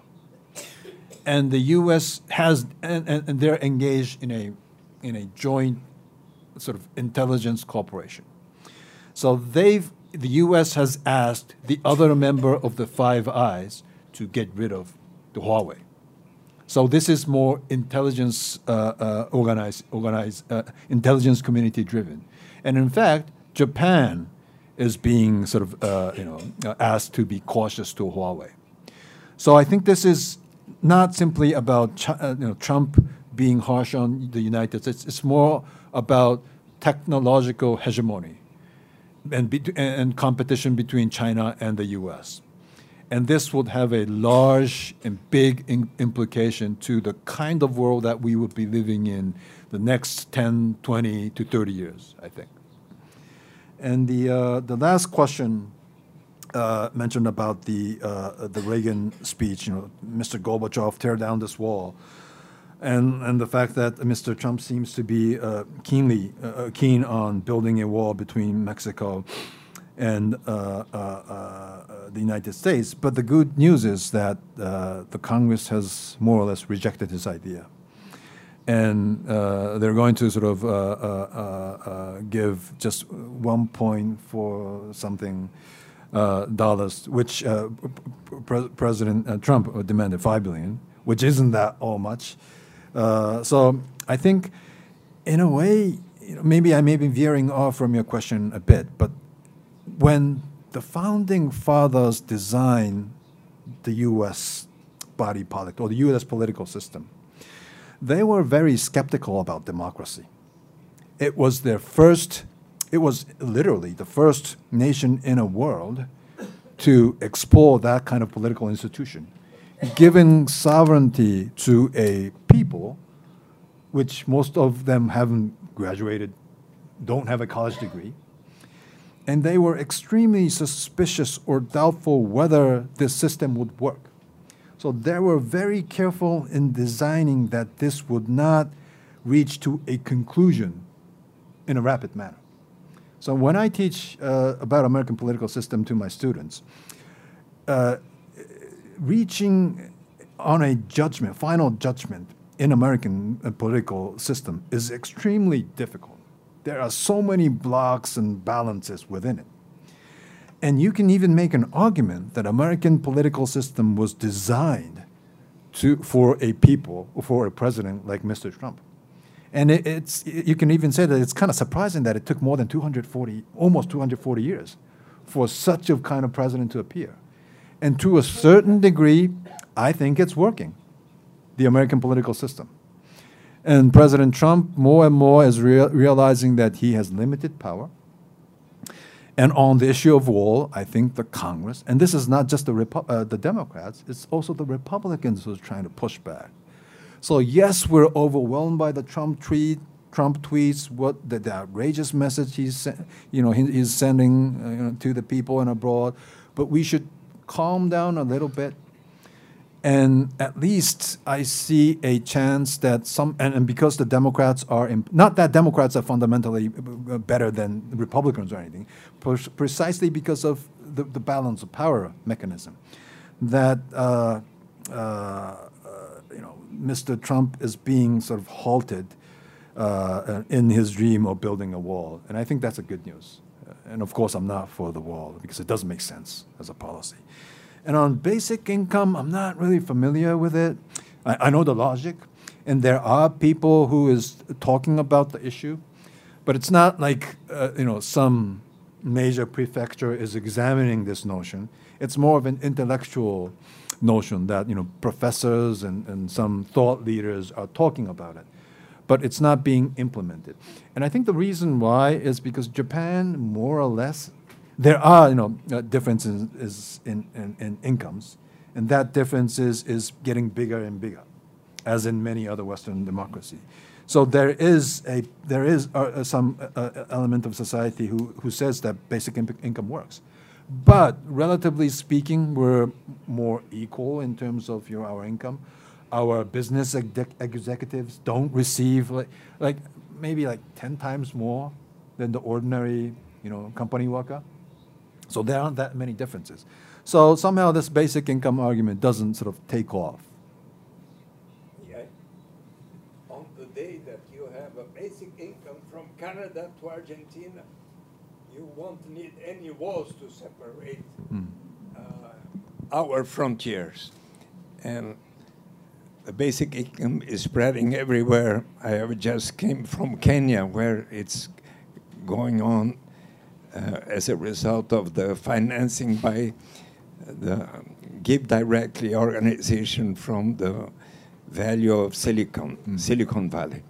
And the US has, and, and, they're engaged in a, in a joint sort of intelligence cooperation. So they've, the US has asked the other member of the Five Eyes to get rid of the Huawei. So this is more intelligence uh, uh, organized, organized uh, intelligence community driven, and in fact, Japan is being sort of uh, you know asked to be cautious to Huawei. So I think this is not simply about uh, you know, Trump being harsh on the United States. It's more about technological hegemony and, and competition between China and the U.S. And this would have a large and big in implication to the kind of world that we would be living in the next 10, 20 to 30 years, I think. And the, uh, the last question uh, mentioned about the, uh, the Reagan speech, you know, Mr. Gorbachev, tear down this wall. And, and the fact that Mr. Trump seems to be uh, keenly uh, keen on building a wall between Mexico and uh, uh, uh, the United States. But the good news is that uh, the Congress has more or less rejected this idea. And uh, they're going to sort of uh, give just 1.4 something dollars, which Pre President Trump demanded 5 billion, which isn't that all much. so I think, in a way, you know, maybe I may be veering off from your question a bit, but when the founding fathers designed the U.S. body politic or the U.S. political system, they were very skeptical about democracy. It was their first, it was literally the first nation in a world to explore that kind of political institution, giving sovereignty to a people, which most of them haven't graduated, don't have a college degree, and they were extremely suspicious or doubtful whether this system would work. So they were very careful in designing that this would not reach to a conclusion in a rapid manner. So when I teach uh, about American political system to my students, uh, reaching on a judgment, final judgment in American uh, political system is extremely difficult. There are so many blocks and balances within it. And you can even make an argument that American political system was designed to, for a people, for a president like Mr. Trump. And it, it's, you can even say that it's kind of surprising that it took more than 240, almost 240 years for such a kind of president to appear. And to a certain degree, I think it's working, the American political system. And President Trump, more and more, is rea- realizing that he has limited power and on the issue of wall, I think the Congress, and this is not just the, Repu- uh, the Democrats, it's also the Republicans who's trying to push back. So yes, we're overwhelmed by the Trump tweet, Trump tweets, what the, the outrageous message he's, you know, he, he's sending uh, you know, to the people and abroad, but we should calm down a little bit and at least I see a chance that some, and, and because the Democrats are, not that Democrats are fundamentally uh, better than Republicans or anything, pre- precisely because of the, the balance of power mechanism, that uh, uh, uh, you know Mr. Trump is being sort of halted uh, in his dream of building a wall, and I think that's a good news. And of course, I'm not for the wall because it doesn't make sense as a policy. And on basic income, I'm not really familiar with it. I, I know the logic, and there are people who is talking about the issue, but it's not like uh, you know some major prefecture is examining this notion. It's more of an intellectual notion that you know professors and, and some thought leaders are talking about it but it's not being implemented and i think the reason why is because japan more or less there are you know uh, differences in, in, in, incomes, and that difference is, is getting bigger and bigger, as in many other Western democracies. So there is a there is uh, uh some element of society who, who says that basic income works, but relatively speaking, we're more equal in terms of your our income. Our business executives don't receive like like maybe like ten times more than the ordinary you know company worker. So there aren't that many differences. So somehow this basic income argument doesn't sort of take off. Yeah. On the day that you have a basic income from Canada to Argentina, you won't need any walls to separate mm. uh, our frontiers. And the basic income is spreading everywhere. I just came from Kenya, where it's going on as a result of the financing by the Give Directly organization from the value of Silicon, mm -hmm. Silicon Valley.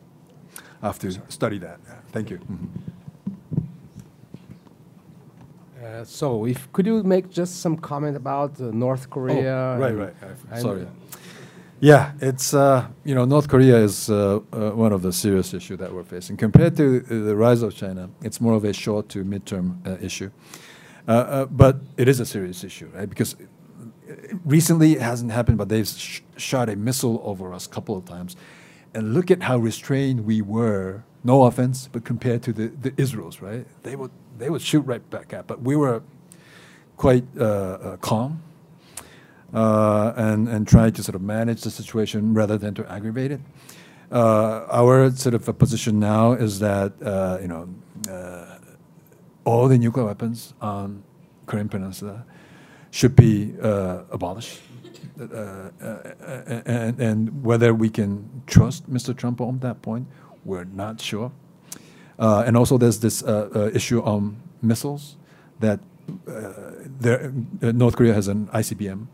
I have to study that. Thank you. Mm -hmm. uh, so, if could you make just some comment about uh, North Korea? Oh, right, right. sorry. Yeah, it's uh, you know North Korea is uh, uh, one of the serious issues that we're facing. Compared to the rise of China, it's more of a short to midterm uh, issue, uh, uh, but it is a serious issue, right? Because recently it hasn't happened, but they've sh shot a missile over us a couple of times, and look at how restrained we were. No offense, but compared to the, the Israels, right? They would they would shoot right back at, but we were quite calm uh, and, and try to sort of manage the situation rather than to aggravate it. Uh, our sort of a position now is that uh, you know uh, all the nuclear weapons on Korean Peninsula should be uh, abolished, uh, and, and, whether we can trust Mr. Trump on that point, we're not sure. and also, there's this issue on missiles that there, North Korea has an ICBM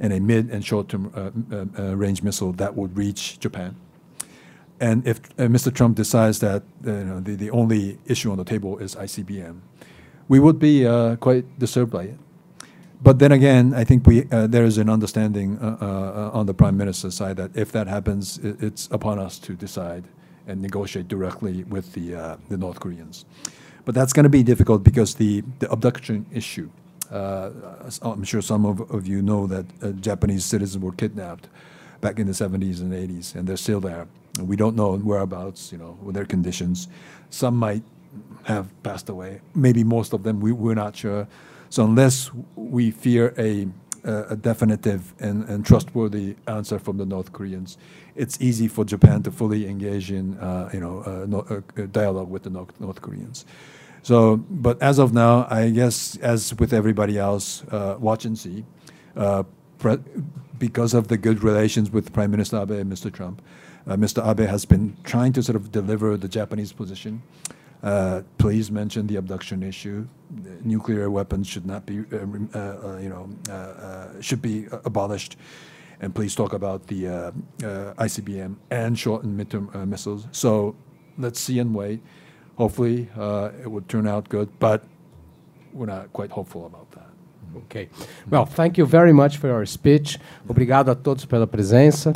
and a mid and short-term uh, uh, uh, range missile that would reach Japan. And if Mr. Trump decides that uh, you know, the, the only issue on the table is ICBM, we would be uh, quite disturbed by it. but then again, I think we there is an understanding on the prime minister's side that if that happens, it, it's upon us to decide and negotiate directly with the the North Koreans. But that's going to be difficult because the the abduction issue. Uh, I'm sure some of, of you know that uh, Japanese citizens were kidnapped back in the 70s and 80s, and they're still there. We don't know whereabouts, you know, their conditions. Some might have passed away. Maybe most of them, we, we're not sure. So unless we fear a, a definitive and, and trustworthy answer from the North Koreans, it's easy for Japan to fully engage in, uh, you know, no, uh, dialogue with the North, North Koreans. So, but as of now, I guess, as with everybody else, uh, watch and see. Uh, because of the good relations with Prime Minister Abe and Mr. Trump, uh, Mr. Abe has been trying to sort of deliver the Japanese position. Uh, please mention the abduction issue. Nuclear weapons should not be, uh, uh, you know, should be abolished. And please talk about the ICBM and short and midterm missiles. So let's see and wait. Hopefully, uh, it would turn out good, but we're not quite hopeful about that. Okay. Well, thank you very much for your speech. Obrigado a todos pela presença.